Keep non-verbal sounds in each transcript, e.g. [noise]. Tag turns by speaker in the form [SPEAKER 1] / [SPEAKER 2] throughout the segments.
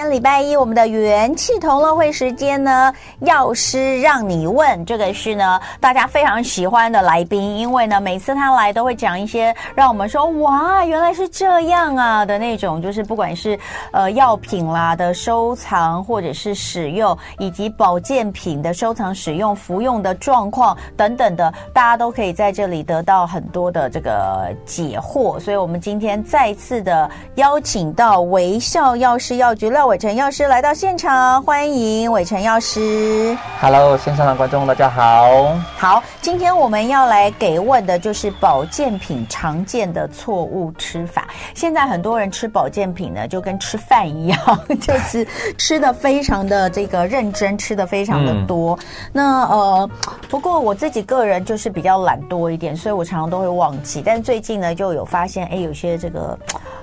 [SPEAKER 1] 今天礼拜一，我们的元气同乐会时间呢，药师让你问，这个是呢大家非常喜欢的来宾，因为呢每次他来都会讲一些让我们说哇原来是这样啊的那种，就是不管是呃药品啦的收藏或者是使用，以及保健品的收藏、使用、服用的状况等等的，大家都可以在这里得到很多的这个解惑。所以我们今天再次的邀请到微笑药师药局廖伟成药师来到现场，欢迎伟成药师。
[SPEAKER 2] Hello，线上的观众大家好。
[SPEAKER 1] 好，今天我们要来给问的就是保健品常见的错误吃法。现在很多人吃保健品呢，就跟吃饭一样，[laughs] 就是吃的非常的这个认真，吃的非常的多。嗯、那呃，不过我自己个人就是比较懒惰一点，所以我常常都会忘记。但最近呢，就有发现，哎，有些这个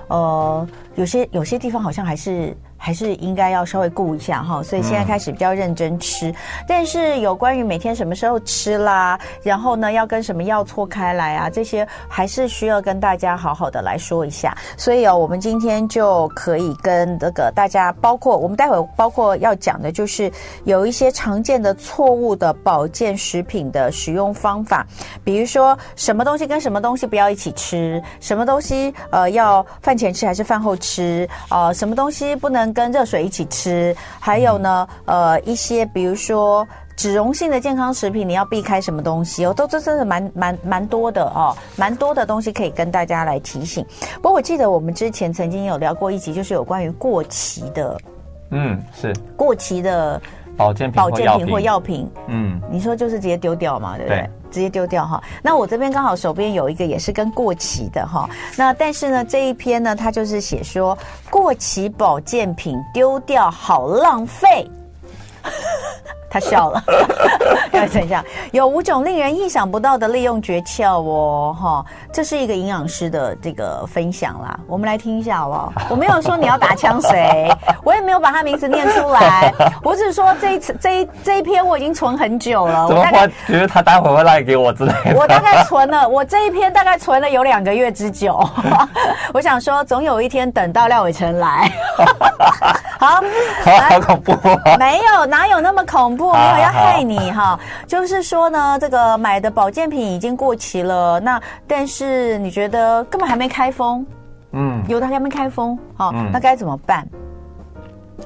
[SPEAKER 1] 呃，有些有些地方好像还是。还是应该要稍微顾一下哈，所以现在开始比较认真吃。嗯、但是有关于每天什么时候吃啦，然后呢要跟什么药错开来啊，这些还是需要跟大家好好的来说一下。所以哦，我们今天就可以跟这个大家，包括我们待会包括要讲的就是有一些常见的错误的保健食品的使用方法，比如说什么东西跟什么东西不要一起吃，什么东西呃要饭前吃还是饭后吃啊、呃，什么东西不能。跟热水一起吃，还有呢，呃，一些比如说脂溶性的健康食品，你要避开什么东西哦？都这真的蛮蛮蛮多的哦，蛮多的东西可以跟大家来提醒。不过我记得我们之前曾经有聊过一集，就是有关于过期的，
[SPEAKER 2] 嗯，是
[SPEAKER 1] 过期的
[SPEAKER 2] 保健品、
[SPEAKER 1] 保健品或药品，
[SPEAKER 2] 嗯，
[SPEAKER 1] 你说就是直接丢掉嘛，对不对？
[SPEAKER 2] 对
[SPEAKER 1] 直接丢掉哈，那我这边刚好手边有一个也是跟过期的哈，那但是呢这一篇呢，它就是写说过期保健品丢掉好浪费。他笑了，[laughs] 要等一下，有五种令人意想不到的利用诀窍哦，哈，这是一个营养师的这个分享啦，我们来听一下好不好？我没有说你要打枪谁，[laughs] 我也没有把他名字念出来，我只是说这一次这一这一篇我已经存很久了，
[SPEAKER 2] 怎么会觉得他待会会赖给我之类的？
[SPEAKER 1] 我大概存了，我这一篇大概存了有两个月之久，[laughs] 我想说总有一天等到廖伟成来，好，
[SPEAKER 2] 好恐怖啊，
[SPEAKER 1] 没有，哪有那么恐怖？不，没有要害你哈，[laughs] 就是说呢，这个买的保健品已经过期了，那但是你觉得根本还没开封，嗯，有的还没开封，好，那该怎么办？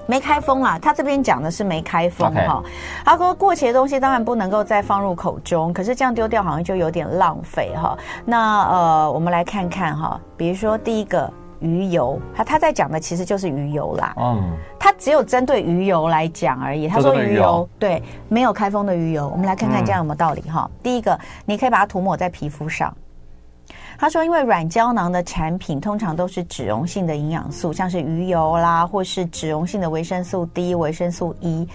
[SPEAKER 1] 没开封啊，他这边讲的是没开封哈。他说过期的东西当然不能够再放入口中，可是这样丢掉好像就有点浪费哈。那呃，我们来看看哈，比如说第一个。鱼油，他他在讲的其实就是鱼油啦。嗯，他只有针对鱼油来讲而已。他说鱼油对，没有开封的鱼油，我们来看看这样有没有道理哈。嗯、第一个，你可以把它涂抹在皮肤上。他说，因为软胶囊的产品通常都是脂溶性的营养素，像是鱼油啦，或是脂溶性的维生素 D、维生素 E，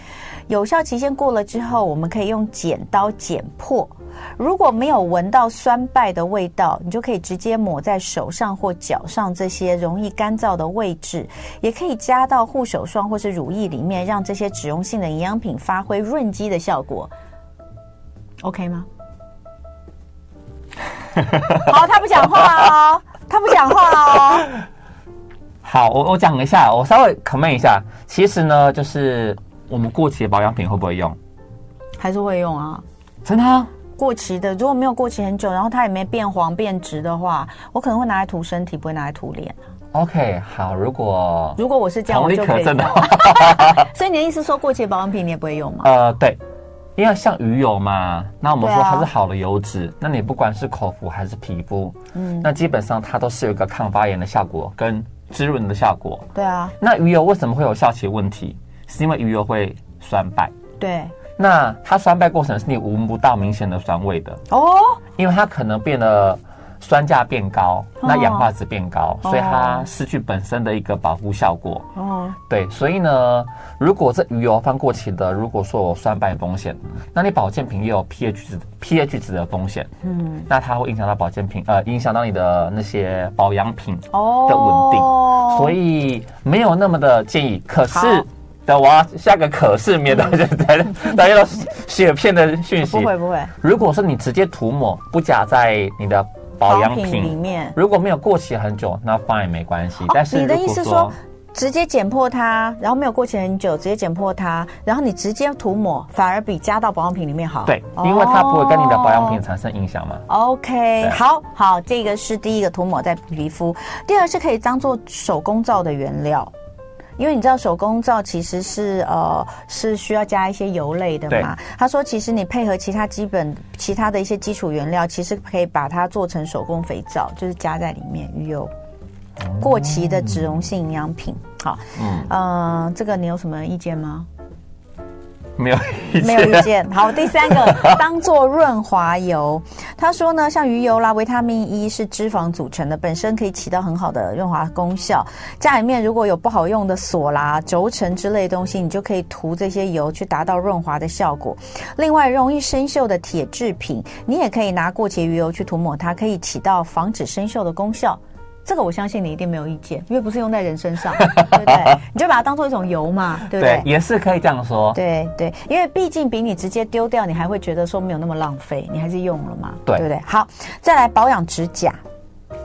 [SPEAKER 1] 有效期限过了之后，我们可以用剪刀剪破。如果没有闻到酸败的味道，你就可以直接抹在手上或脚上这些容易干燥的位置，也可以加到护手霜或是乳液里面，让这些脂溶性的营养品发挥润肌的效果。OK 吗？[laughs] 好，他不讲话哦，他不讲话哦。
[SPEAKER 2] 好，我我讲一下，我稍微 comment 一下。其实呢，就是我们过期的保养品会不会用？
[SPEAKER 1] 还是会用啊？
[SPEAKER 2] 真的啊？
[SPEAKER 1] 过期的，如果没有过期很久，然后它也没变黄变质的话，我可能会拿来涂身体，不会拿来涂脸。
[SPEAKER 2] OK，好，如果
[SPEAKER 1] 如果我是这样，我就可以的。[laughs] 所以你的意思说，过期的保养品你也不会用吗？
[SPEAKER 2] 呃，对，因为像鱼油嘛，那我们说它是好的油脂，啊、那你不管是口服还是皮肤，嗯，那基本上它都是有一个抗发炎的效果跟滋润的效果。
[SPEAKER 1] 对啊，
[SPEAKER 2] 那鱼油为什么会有效期问题？是因为鱼油会酸败。
[SPEAKER 1] 对。
[SPEAKER 2] 那它酸败过程是你闻不到明显的酸味的。哦，因为它可能变得酸价变高，那氧化值变高，所以它失去本身的一个保护效果。哦。对，所以呢，如果这鱼油放过期的，如果说有酸败风险，那你保健品也有 pH 值 pH 值的风险，嗯，那它会影响到保健品，呃，影响到你的那些保养品哦。的稳定，所以没有那么的建议。可是。等我要下个可是，免得大家大家都血骗的讯息。
[SPEAKER 1] 不会不会。
[SPEAKER 2] 如果说你直接涂抹，不加在你的保养品里面，如果没有过期很久，那放也没关系。但是
[SPEAKER 1] 你的意思说，直接剪破它，然后没有过期很久，直接剪破它，然后你直接涂抹，反而比加到保养品里面好。
[SPEAKER 2] 对，因为它不会跟你的保养品产生影响嘛。
[SPEAKER 1] OK，好好，这个是第一个涂抹在皮肤，第二是可以当做手工皂的原料。因为你知道手工皂其实是呃是需要加一些油类的嘛。他说，其实你配合其他基本其他的一些基础原料，其实可以把它做成手工肥皂，就是加在里面。鱼油，过期的脂溶性营养品。好，嗯，呃，这个你有什么意见吗？
[SPEAKER 2] 没有意见，
[SPEAKER 1] 没有意见。好，第三个 [laughs] 当做润滑油。他说呢，像鱼油啦，维他命 E 是脂肪组成的，本身可以起到很好的润滑功效。家里面如果有不好用的锁啦、轴承之类的东西，你就可以涂这些油去达到润滑的效果。另外，容易生锈的铁制品，你也可以拿过期鱼油去涂抹它，可以起到防止生锈的功效。这个我相信你一定没有意见，因为不是用在人身上，[laughs] 对不对？你就把它当做一种油嘛，对不对？
[SPEAKER 2] 对，也是可以这样说。
[SPEAKER 1] 对对，因为毕竟比你直接丢掉，你还会觉得说没有那么浪费，你还是用了嘛，对，对不对？好，再来保养指甲。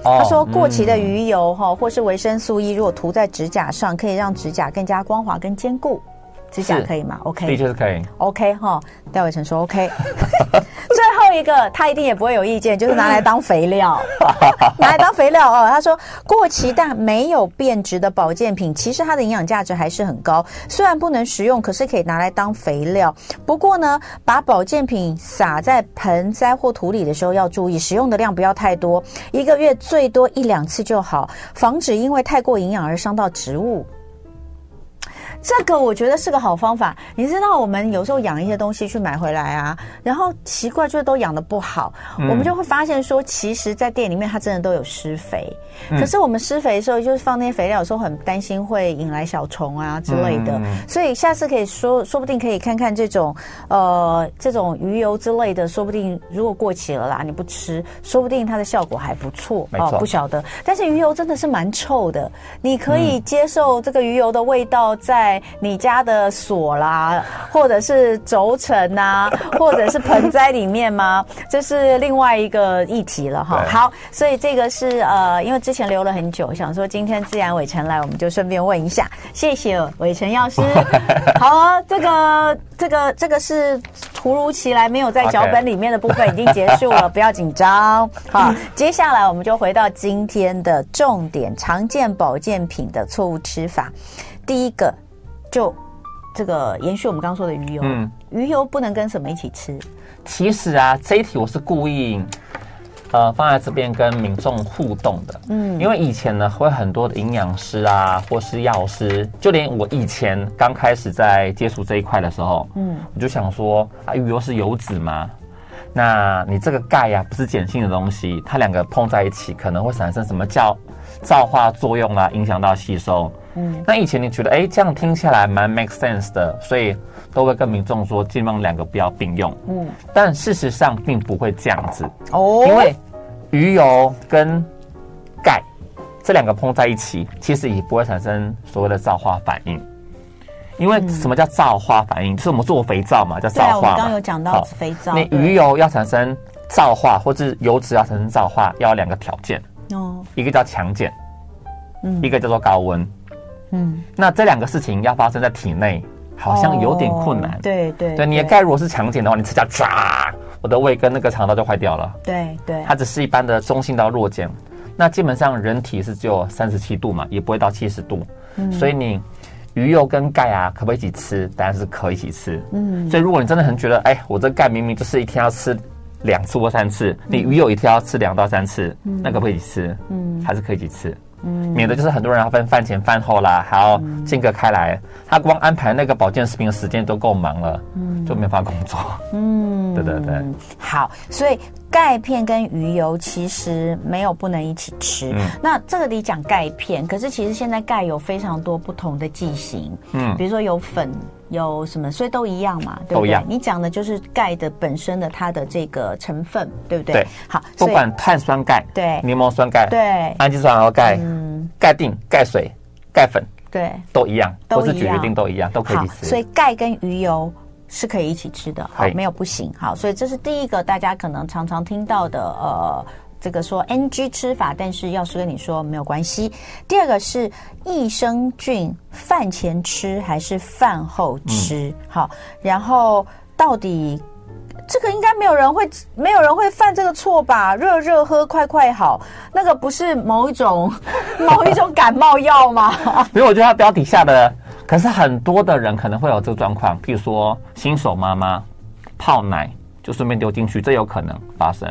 [SPEAKER 1] 哦、他说过期的鱼油哈，嗯、或是维生素 E，如果涂在指甲上，可以让指甲更加光滑跟坚固。指甲可以吗？OK，
[SPEAKER 2] 的确是可以。
[SPEAKER 1] OK 哈，戴伟成说 OK。[laughs] 最后一个，他一定也不会有意见，就是拿来当肥料，[laughs] 拿来当肥料哦。他说，过期但没有变质的保健品，其实它的营养价值还是很高。虽然不能食用，可是可以拿来当肥料。不过呢，把保健品撒在盆栽或土里的时候要注意，使用的量不要太多，一个月最多一两次就好，防止因为太过营养而伤到植物。这个我觉得是个好方法。你知道，我们有时候养一些东西去买回来啊，然后奇怪就是都养的不好，嗯、我们就会发现说，其实，在店里面它真的都有施肥。嗯、可是我们施肥的时候，就是放那些肥料的时候，很担心会引来小虫啊之类的。嗯、所以下次可以说，说不定可以看看这种呃这种鱼油之类的，说不定如果过期了啦，你不吃，说不定它的效果还不
[SPEAKER 2] 错，
[SPEAKER 1] 哦、不晓得。但是鱼油真的是蛮臭的，你可以接受这个鱼油的味道在。你家的锁啦，或者是轴承啊，[laughs] 或者是盆栽里面吗？这是另外一个议题了哈。好，所以这个是呃，因为之前留了很久，想说今天自然伟成来，我们就顺便问一下。谢谢伟成药师。[laughs] 好啊，这个这个这个是突如其来没有在脚本里面的部分已经结束了，[laughs] 不要紧张。好，接下来我们就回到今天的重点：常见保健品的错误吃法。第一个。就这个延续我们刚刚说的鱼油，嗯，鱼油不能跟什么一起吃？
[SPEAKER 2] 其实啊，这一题我是故意，呃，放在这边跟民众互动的，嗯，因为以前呢，会很多的营养师啊，或是药师，就连我以前刚开始在接触这一块的时候，嗯，我就想说啊，鱼油是油脂吗？那你这个钙呀，不是碱性的东西，它两个碰在一起，可能会产生什么叫皂化作用啊，影响到吸收。嗯，那以前你觉得，哎，这样听下来蛮 make sense 的，所以都会跟民众说，尽量两个不要并用。嗯，但事实上并不会这样子哦，因为鱼油跟钙这两个碰在一起，其实也不会产生所谓的皂化反应。因为什么叫皂化反应？就是我们做肥皂嘛，叫皂化。
[SPEAKER 1] 我刚刚有讲到肥皂，
[SPEAKER 2] 你鱼油要产生皂化，或是油脂要产生皂化，要两个条件哦，一个叫强碱，嗯，一个叫做高温。嗯，那这两个事情要发生在体内，好像有点困难。
[SPEAKER 1] 对对
[SPEAKER 2] 对，你的钙如果是强碱的话，你吃下唰，我的胃跟那个肠道就坏掉了。
[SPEAKER 1] 对对，
[SPEAKER 2] 它只是一般的中性到弱碱，那基本上人体是只有三十七度嘛，也不会到七十度。嗯，所以你鱼油跟钙啊，可不可以一起吃？当然是可以一起吃。嗯，所以如果你真的很觉得，哎，我这钙明明就是一天要吃两次或三次，你鱼油一天要吃两到三次，那可不可以一起吃？嗯，还是可以一起吃。嗯，免得就是很多人要分饭前饭后啦，还要间隔开来，他光安排那个保健食品的时间都够忙了，嗯，就没法工作。嗯，对对对。
[SPEAKER 1] 好，所以钙片跟鱼油其实没有不能一起吃。嗯，那这个里讲钙片，可是其实现在钙有非常多不同的剂型，嗯，比如说有粉。有什么？所以都一样嘛，对不对？都一样。你讲的就是钙的本身的它的这个成分，对不对？
[SPEAKER 2] 对。好，不管碳酸钙、
[SPEAKER 1] 对
[SPEAKER 2] 柠檬酸钙、
[SPEAKER 1] 对
[SPEAKER 2] 氨基酸和钙、嗯，钙定、钙水、钙粉，
[SPEAKER 1] 对，
[SPEAKER 2] 都一样，都是决定都一样，都可以吃。
[SPEAKER 1] 所以钙跟鱼油是可以一起吃的，好，没有不行。好，所以这是第一个大家可能常常听到的呃。这个说 NG 吃法，但是药师跟你说没有关系。第二个是益生菌饭前吃还是饭后吃？嗯、好，然后到底这个应该没有人会没有人会犯这个错吧？热热喝，快快好，那个不是某一种 [laughs] 某一种感冒药吗？[laughs]
[SPEAKER 2] 所以我觉得它标题下的，可是很多的人可能会有这个状况，譬如说新手妈妈泡奶就顺便丢进去，这有可能发生。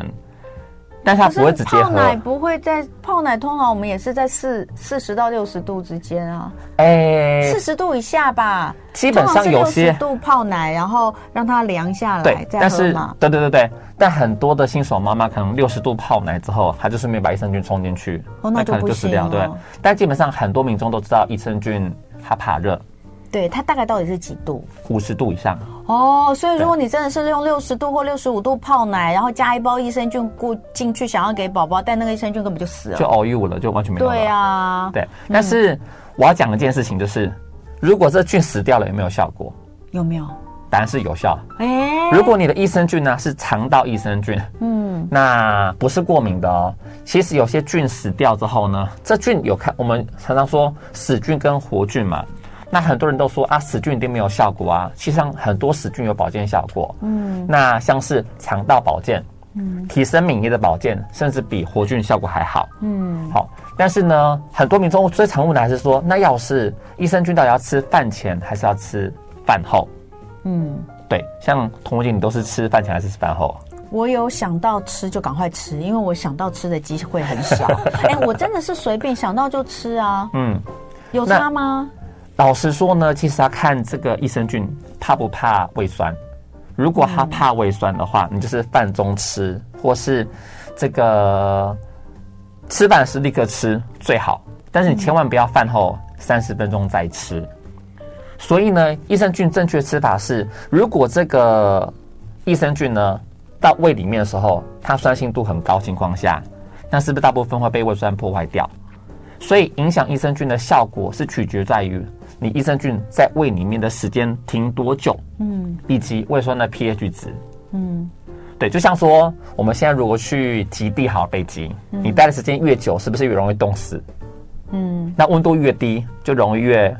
[SPEAKER 2] 但是它不会直接喝。
[SPEAKER 1] 泡奶不会在泡奶，通常我们也是在四四十到六十度之间啊。
[SPEAKER 2] 哎、欸，
[SPEAKER 1] 四十度以下吧。
[SPEAKER 2] 基本上有些
[SPEAKER 1] 度泡奶，然后让它凉下来
[SPEAKER 2] 对，
[SPEAKER 1] 再
[SPEAKER 2] 喝是对对对对，但很多的新手妈妈可能六十度泡奶之后，她就顺便把益生菌冲进去，
[SPEAKER 1] 哦，那就不行了。
[SPEAKER 2] 对，但基本上很多民众都知道益生菌它怕热。
[SPEAKER 1] 对，它大概到底是几度？
[SPEAKER 2] 五十度以上。
[SPEAKER 1] 哦，所以如果你真的是用六十度或六十五度泡奶，然后加一包益生菌过进去，想要给宝宝，但那个益生菌根本就死了，
[SPEAKER 2] 就 all you 了，就完全没有了。
[SPEAKER 1] 对啊，
[SPEAKER 2] 对。但是我要讲一件事情，就是、嗯、如果这菌死掉了，有没有效果？
[SPEAKER 1] 有没有？
[SPEAKER 2] 答案是有效。哎，如果你的益生菌呢是肠道益生菌，嗯，那不是过敏的哦。其实有些菌死掉之后呢，这菌有看，我们常常说死菌跟活菌嘛。那很多人都说啊，死菌一定没有效果啊。其实上很多死菌有保健效果。嗯，那像是肠道保健，嗯，提升免疫的保健，甚至比活菌效果还好。嗯，好。但是呢，很多民众最常问的还是说，那要是益生菌到底要吃饭前还是要吃饭后？嗯，对。像童文姐，你都是吃饭前还是吃饭后？
[SPEAKER 1] 我有想到吃就赶快吃，因为我想到吃的机会很少。[laughs] 哎、欸，我真的是随便想到就吃啊。嗯，有差吗？
[SPEAKER 2] 老实说呢，其实要看这个益生菌怕不怕胃酸。如果它怕胃酸的话，你就是饭中吃，或是这个吃饭时立刻吃最好。但是你千万不要饭后三十分钟再吃。所以呢，益生菌正确吃法是，如果这个益生菌呢到胃里面的时候，它酸性度很高情况下，那是不是大部分会被胃酸破坏掉？所以影响益生菌的效果是取决在于。你益生菌在胃里面的时间停多久？嗯，以及胃酸的 pH 值。嗯，对，就像说我们现在如果去极地好北极，嗯、你待的时间越久，是不是越容易冻死？嗯，那温度越低，就容易越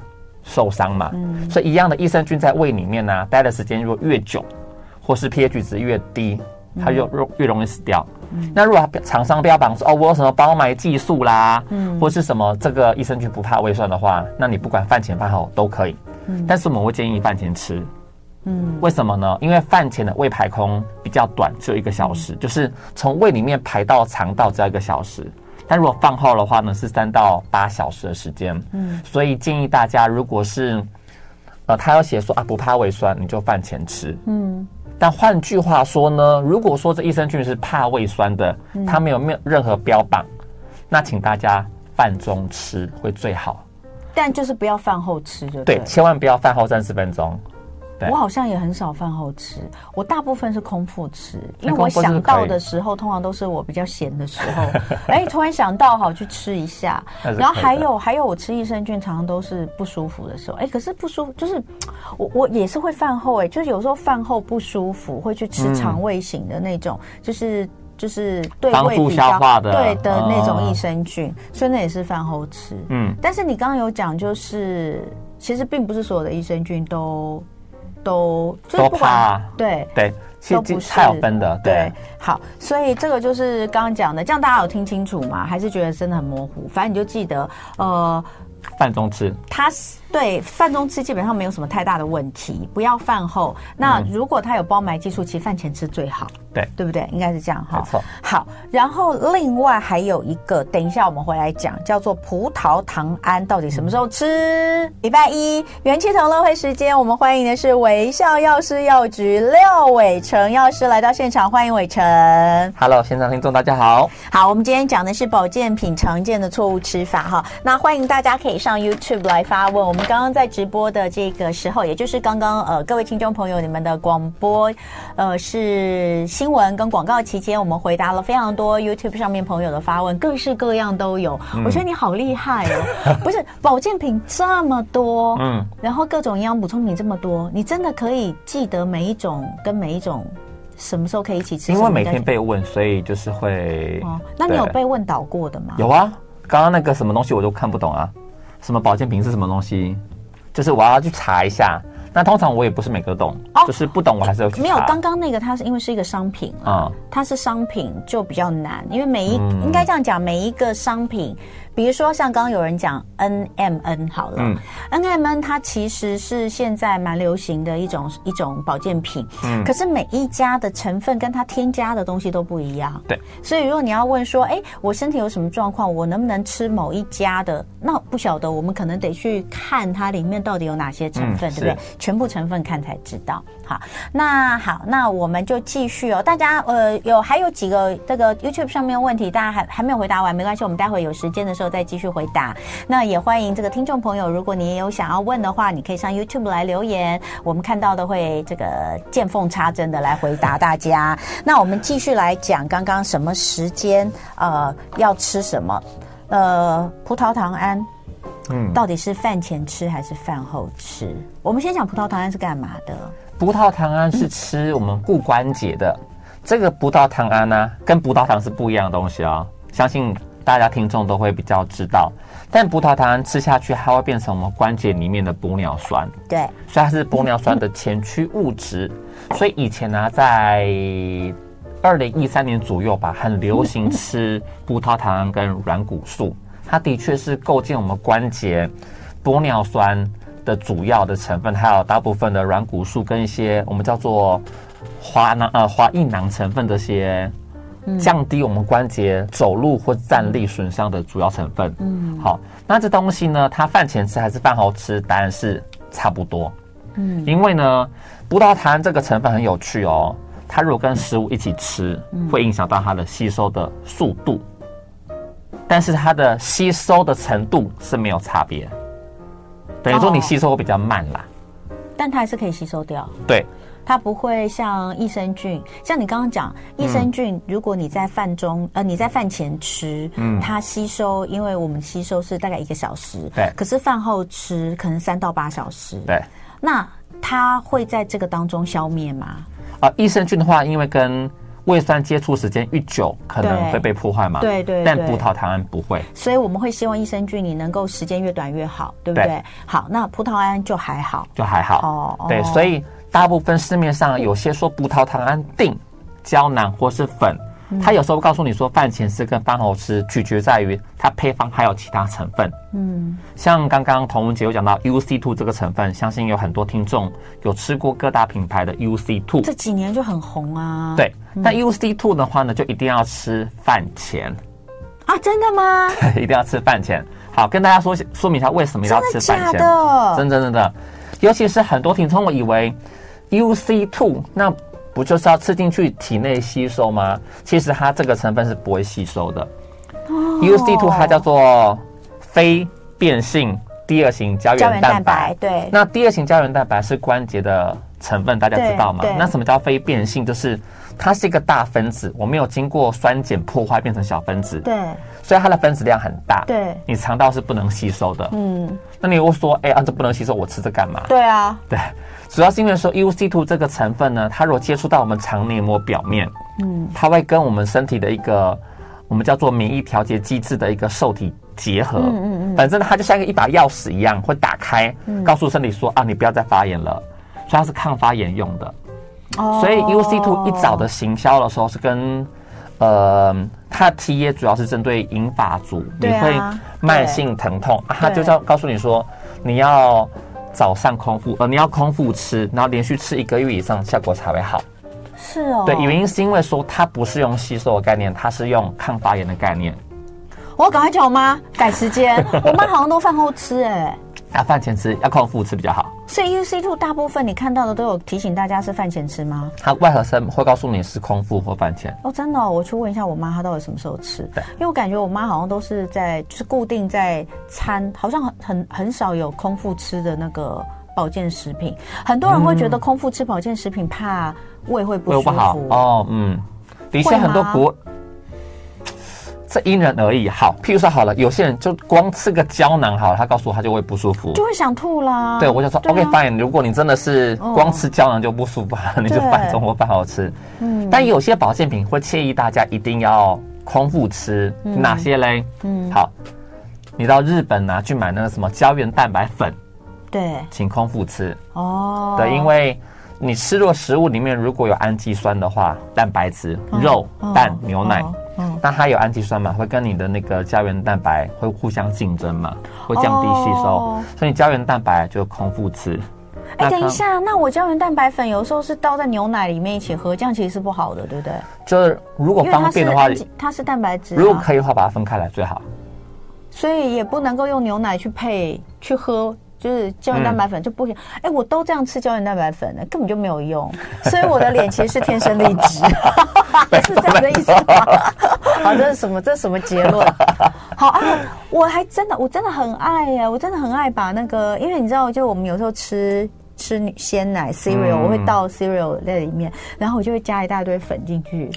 [SPEAKER 2] 受伤嘛。嗯，所以一样的益生菌在胃里面呢、啊，待的时间如果越久，或是 pH 值越低，它就越越容易死掉。嗯、那如果厂商标榜说哦，我有什么包埋技术啦，嗯，或是什么这个益生菌不怕胃酸的话，那你不管饭前饭后都可以。嗯，但是我们会建议饭前吃。嗯，为什么呢？因为饭前的胃排空比较短，只有一个小时，嗯、就是从胃里面排到肠道只要一个小时。但如果饭后的话呢，是三到八小时的时间。嗯，所以建议大家，如果是呃，他要写说啊不怕胃酸，你就饭前吃。嗯。但换句话说呢，如果说这益生菌是怕胃酸的，它没有没有任何标榜，那请大家饭中吃会最好。
[SPEAKER 1] 但就是不要饭后吃就对，
[SPEAKER 2] 对，千万不要饭后三十分钟。
[SPEAKER 1] 我好像也很少饭后吃，我大部分是空腹吃，因为我想到的时候，通常都是我比较闲的时候，[laughs] 哎，突然想到好去吃一下。然后还有还有，我吃益生菌常常都是不舒服的时候，哎，可是不舒服就是我我也是会饭后，哎，就是有时候饭后不舒服会去吃肠胃型的那种，就是就是对胃比较对的那种益生菌，所以那也是饭后吃。嗯，但是你刚刚有讲，就是其实并不是所有的益生菌都。都
[SPEAKER 2] 都怕、啊，
[SPEAKER 1] 对
[SPEAKER 2] 对，其实太有分的，对，对。
[SPEAKER 1] 好，所以这个就是刚刚讲的，这样大家有听清楚吗？还是觉得真的很模糊？反正你就记得，呃，
[SPEAKER 2] 饭中吃，
[SPEAKER 1] 它对饭中吃基本上没有什么太大的问题，不要饭后。那如果他有包埋技术，其实饭前吃最好。
[SPEAKER 2] 对，
[SPEAKER 1] 对不对？应该是这样哈。
[SPEAKER 2] 没错。
[SPEAKER 1] 好，然后另外还有一个，等一下我们回来讲，叫做葡萄糖胺，到底什么时候吃？嗯、礼拜一元气同乐会时间，我们欢迎的是微笑药师药局廖伟成药师来到现场，欢迎伟成。
[SPEAKER 2] Hello，现场听众大家好。
[SPEAKER 1] 好，我们今天讲的是保健品常见的错误吃法哈。那欢迎大家可以上 YouTube 来发问。我们刚刚在直播的这个时候，也就是刚刚呃各位听众朋友你们的广播呃是。新闻跟广告期间，我们回答了非常多 YouTube 上面朋友的发问，各式各样都有。嗯、我觉得你好厉害哦！[laughs] 不是保健品这么多，嗯，然后各种营养补充品这么多，你真的可以记得每一种跟每一种什么时候可以一起吃？
[SPEAKER 2] 因为每天被问，所以就是会。
[SPEAKER 1] 哦，那你有被问倒过的吗？
[SPEAKER 2] 有啊，刚刚那个什么东西我都看不懂啊，什么保健品是什么东西，就是我要去查一下。那通常我也不是每个懂，哦、就是不懂我还是要去查。
[SPEAKER 1] 没有，刚刚那个它是因为是一个商品啊，嗯、它是商品就比较难，因为每一、嗯、应该这样讲，每一个商品。比如说，像刚刚有人讲 N M N 好了，嗯，N M N 它其实是现在蛮流行的一种一种保健品，嗯，可是每一家的成分跟它添加的东西都不一样，
[SPEAKER 2] 对，
[SPEAKER 1] 所以如果你要问说，哎，我身体有什么状况，我能不能吃某一家的？那不晓得，我们可能得去看它里面到底有哪些成分，嗯、对不对？全部成分看才知道。好，那好，那我们就继续哦。大家呃有还有几个这个 YouTube 上面的问题，大家还还没有回答完，没关系，我们待会有时间的时候再继续回答。那也欢迎这个听众朋友，如果你也有想要问的话，你可以上 YouTube 来留言，我们看到的会这个见缝插针的来回答大家。那我们继续来讲刚刚什么时间呃要吃什么呃葡萄糖胺。嗯，到底是饭前吃还是饭后吃？我们先讲葡萄糖胺是干嘛的？
[SPEAKER 2] 葡萄糖胺是吃我们固关节的。嗯、这个葡萄糖胺呢、啊，跟葡萄糖是不一样的东西啊、哦。相信大家听众都会比较知道。但葡萄糖胺吃下去，它会变成我们关节里面的玻尿酸。
[SPEAKER 1] 对，
[SPEAKER 2] 所以它是玻尿酸的前驱物质。嗯、所以以前呢、啊，在二零一三年左右吧，很流行吃葡萄糖胺跟软骨素。它的确是构建我们关节玻尿酸的主要的成分，还有大部分的软骨素跟一些我们叫做滑囊呃滑硬囊成分这些，降低我们关节走路或站立损伤的主要成分。嗯，好，那这东西呢，它饭前吃还是饭后吃？答案是差不多。嗯，因为呢，葡萄糖这个成分很有趣哦，它如果跟食物一起吃，会影响到它的吸收的速度。但是它的吸收的程度是没有差别，等于说你吸收会比较慢啦，
[SPEAKER 1] 哦，但它还是可以吸收掉。
[SPEAKER 2] 对，
[SPEAKER 1] 它不会像益生菌，像你刚刚讲益生菌，如果你在饭中，嗯、呃，你在饭前吃，嗯，它吸收，因为我们吸收是大概一个小时，
[SPEAKER 2] 对，
[SPEAKER 1] 可是饭后吃可能三到八小时，
[SPEAKER 2] 对，
[SPEAKER 1] 那它会在这个当中消灭吗？
[SPEAKER 2] 啊、呃，益生菌的话，因为跟胃酸接触时间越久，可能会被破坏嘛？
[SPEAKER 1] 对对，对，
[SPEAKER 2] 但葡萄糖胺不会，
[SPEAKER 1] 所以我们会希望益生菌你能够时间越短越好，对不对？对，好，那葡萄胺就还好，
[SPEAKER 2] 就还好。哦，对，所以大部分市面上有些说葡萄糖胺定、胶囊或是粉。他有时候会告诉你说，饭前吃跟饭后吃，取决在于它配方还有其他成分。嗯，像刚刚童文姐有讲到 UC two 这个成分，相信有很多听众有吃过各大品牌的 UC two，
[SPEAKER 1] 这几年就很红啊。
[SPEAKER 2] 对，但 UC two 的话呢，就一定要吃饭前。
[SPEAKER 1] 啊，真的
[SPEAKER 2] 吗？[laughs] 一定要吃饭前。好，跟大家说说明一下为什么要吃饭前。
[SPEAKER 1] 真？
[SPEAKER 2] 真的真的，尤其是很多听众我以为 UC two 那。不就是要吃进去体内吸收吗？其实它这个成分是不会吸收的。Oh. UC2 它叫做非变性第二型胶原蛋白。
[SPEAKER 1] 对，
[SPEAKER 2] 那第二型胶原蛋白是关节的成分，大家知道吗？那什么叫非变性？就是它是一个大分子，我没有经过酸碱破坏变成小分子。
[SPEAKER 1] 对，
[SPEAKER 2] 所以它的分子量很大。
[SPEAKER 1] 对，
[SPEAKER 2] 你肠道是不能吸收的。嗯，那你又说，哎、欸，啊，这不能吸收，我吃这干嘛？
[SPEAKER 1] 对啊，
[SPEAKER 2] 对。主要是因为说 U C two 这个成分呢，它如果接触到我们肠黏膜表面，嗯，它会跟我们身体的一个我们叫做免疫调节机制的一个受体结合，嗯嗯嗯，反正它就像一把钥匙一样，会打开，告诉身体说啊，你不要再发炎了，所以它是抗发炎用的。哦，所以 U C two 一早的行销的时候是跟呃，它的 TA 主要是针对银发族，你会慢性疼痛啊，它就叫告诉你说你要。早上空腹，呃，你要空腹吃，然后连续吃一个月以上，效果才会好。
[SPEAKER 1] 是哦，
[SPEAKER 2] 对，原因是因为说它不是用吸收的概念，它是用抗发炎的概念。
[SPEAKER 1] 我赶快叫我妈改时间，我妈好像都饭后吃，哎。
[SPEAKER 2] 要饭前吃，要空腹吃比较好。
[SPEAKER 1] 所以 UC two 大部分你看到的都有提醒大家是饭前吃吗？
[SPEAKER 2] 它外盒上会告诉你是空腹或饭前。
[SPEAKER 1] 哦，真的、哦，我去问一下我妈，她到底什么时候吃？对，因为我感觉我妈好像都是在就是固定在餐，好像很很很少有空腹吃的那个保健食品。很多人会觉得空腹吃保健食品怕胃会不舒服。
[SPEAKER 2] 不好哦，嗯，的确很多国。这因人而异。好，譬如说好了，有些人就光吃个胶囊好了，他告诉我他就会不舒服，
[SPEAKER 1] 就会想吐啦。
[SPEAKER 2] 对，我就说、啊、OK fine，如果你真的是光吃胶囊就不舒服，哦、[laughs] 你就饭中或饭后吃。嗯，但有些保健品会建议大家一定要空腹吃，嗯、哪些嘞？嗯，好，你到日本拿、啊、去买那个什么胶原蛋白粉，
[SPEAKER 1] 对，
[SPEAKER 2] 请空腹吃。哦，对，因为。你吃入食物里面如果有氨基酸的话，蛋白质、肉、蛋、牛奶，那它有氨基酸嘛，会跟你的那个胶原蛋白会互相竞争嘛，会降低吸收，所以胶原蛋白就空腹吃。
[SPEAKER 1] 哎，等一下，那我胶原蛋白粉有时候是倒在牛奶里面一起喝，这样其实是不好的，对不对？
[SPEAKER 2] 就是如果方便的话，
[SPEAKER 1] 它是蛋白质，
[SPEAKER 2] 如果可以的话，把它分开来最好。
[SPEAKER 1] 所以也不能够用牛奶去配去喝。就是胶原蛋白粉就不行，哎、嗯，我都这样吃胶原蛋白粉了，根本就没有用，所以我的脸其实是天生丽质，[laughs] 是这样的意思吗？[laughs] 好，这是什么？这是什么结论？好啊，我还真的，我真的很爱呀，我真的很爱把那个，因为你知道，就我们有时候吃吃鲜奶 cereal，、嗯、我会倒 cereal 在里面，然后我就会加一大堆粉进去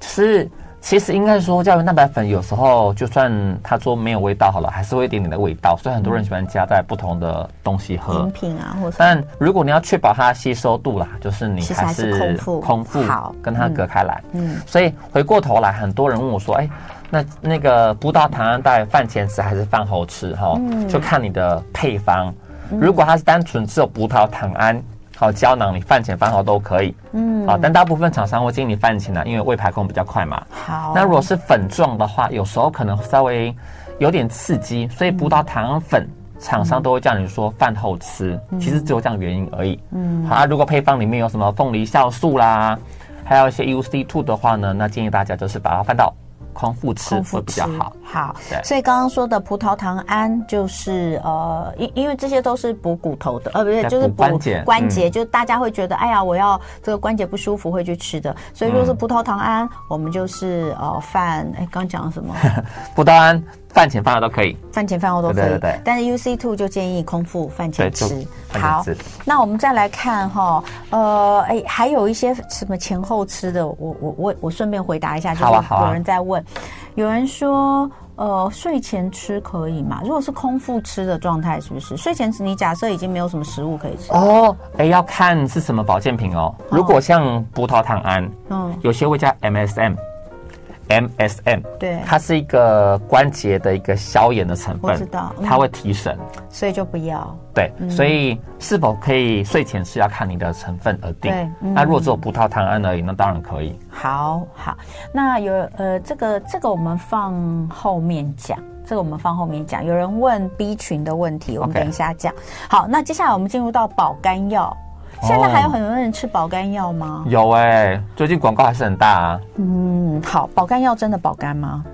[SPEAKER 2] 吃。其实应该说，胶原蛋白粉有时候就算它说没有味道好了，还是会有一点点的味道，所以很多人喜欢加在不同的东西喝
[SPEAKER 1] 饮品啊，或者。
[SPEAKER 2] 但如果你要确保它吸收度啦，就是你还是空腹，空腹好跟它隔开来。嗯。所以回过头来，很多人问我说：“哎，那那个葡萄糖胺在饭前吃还是饭后吃？哈，就看你的配方。如果它是单纯只有葡萄糖胺。”好胶囊，你饭前饭后都可以。嗯，好，但大部分厂商会建议你饭前呢，因为胃排空比较快嘛。
[SPEAKER 1] 好，
[SPEAKER 2] 那如果是粉状的话，有时候可能稍微有点刺激，所以葡萄糖粉厂商都会叫你说饭后吃。嗯、其实只有这样原因而已。嗯，好，那如果配方里面有什么凤梨酵素啦，还有一些 U C two 的话呢，那建议大家就是把它放到。空腹吃会比较好。
[SPEAKER 1] 好，所以刚刚说的葡萄糖胺就是呃，因因为这些都是补骨头的，呃，不是，就是补关节。关节就大家会觉得，哎呀，我要这个关节不舒服会去吃的。所以如果是葡萄糖胺，我们就是呃饭，哎，刚讲了什么？[laughs]
[SPEAKER 2] 葡萄胺。饭前饭后都可以，
[SPEAKER 1] 饭前饭后都可以。对对对，但是 UC two 就建议空腹饭前吃。好，那我们再来看哈，呃，哎，还有一些什么前后吃的，我我我我顺便回答一下，就是有人在问，有人说，呃，睡前吃可以吗？如果是空腹吃的状态，是不是睡前吃？你假设已经没有什么食物可以吃
[SPEAKER 2] 哦，哎，要看是什么保健品哦。如果像葡萄糖胺，嗯，有些会加 MSM。MSM，
[SPEAKER 1] 对，
[SPEAKER 2] 它是一个关节的一个消炎的成分，我知道，它会提神，
[SPEAKER 1] 所以就不要。
[SPEAKER 2] 对，所以是否可以睡前吃要看你的成分而定。对，那如果只有葡萄糖胺而已，那当然可以。
[SPEAKER 1] 好好，那有呃，这个这个我们放后面讲，这个我们放后面讲。有人问 B 群的问题，我们等一下讲。好，那接下来我们进入到保肝药。现在还有很多人吃保肝药吗？
[SPEAKER 2] 有哎、欸，最近广告还是很大啊。
[SPEAKER 1] 嗯，好，保肝药真的保肝吗？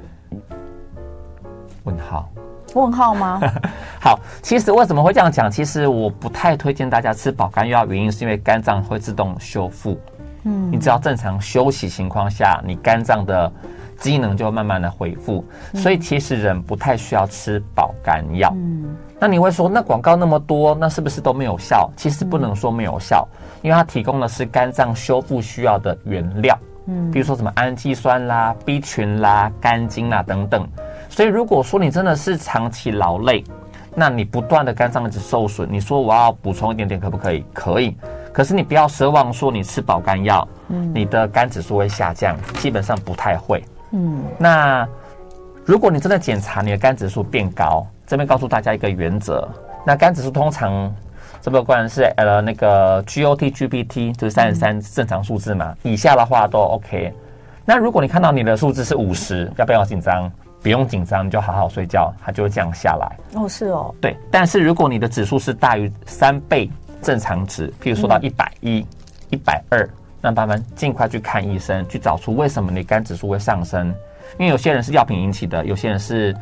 [SPEAKER 2] 问号？
[SPEAKER 1] 问号吗？[laughs]
[SPEAKER 2] 好，其实为什么会这样讲？其实我不太推荐大家吃保肝药，原因是因为肝脏会自动修复。嗯，你只要正常休息情况下，你肝脏的机能就慢慢的恢复。嗯、所以其实人不太需要吃保肝药。嗯。那你会说，那广告那么多，那是不是都没有效？其实不能说没有效，因为它提供的是肝脏修复需要的原料，嗯，比如说什么氨基酸啦、B 群啦、肝精啦等等。所以如果说你真的是长期劳累，那你不断的肝脏一直受损，你说我要补充一点点可不可以？可以，可是你不要奢望说你吃保肝药，嗯，你的肝指数会下降，基本上不太会，嗯。那如果你真的检查你的肝指数变高，这边告诉大家一个原则，那肝指数通常这个关是呃那个 GOT、GPT 就是三十三正常数字嘛，以下的话都 OK。那如果你看到你的数字是五十，要不要紧张？不用紧张，你就好好睡觉，它就会降下来。
[SPEAKER 1] 哦，是哦。
[SPEAKER 2] 对，但是如果你的指数是大于三倍正常值，譬如说到一百一、一百二，那他们尽快去看医生，去找出为什么你肝指数会上升。因为有些人是药品引起的，有些人是。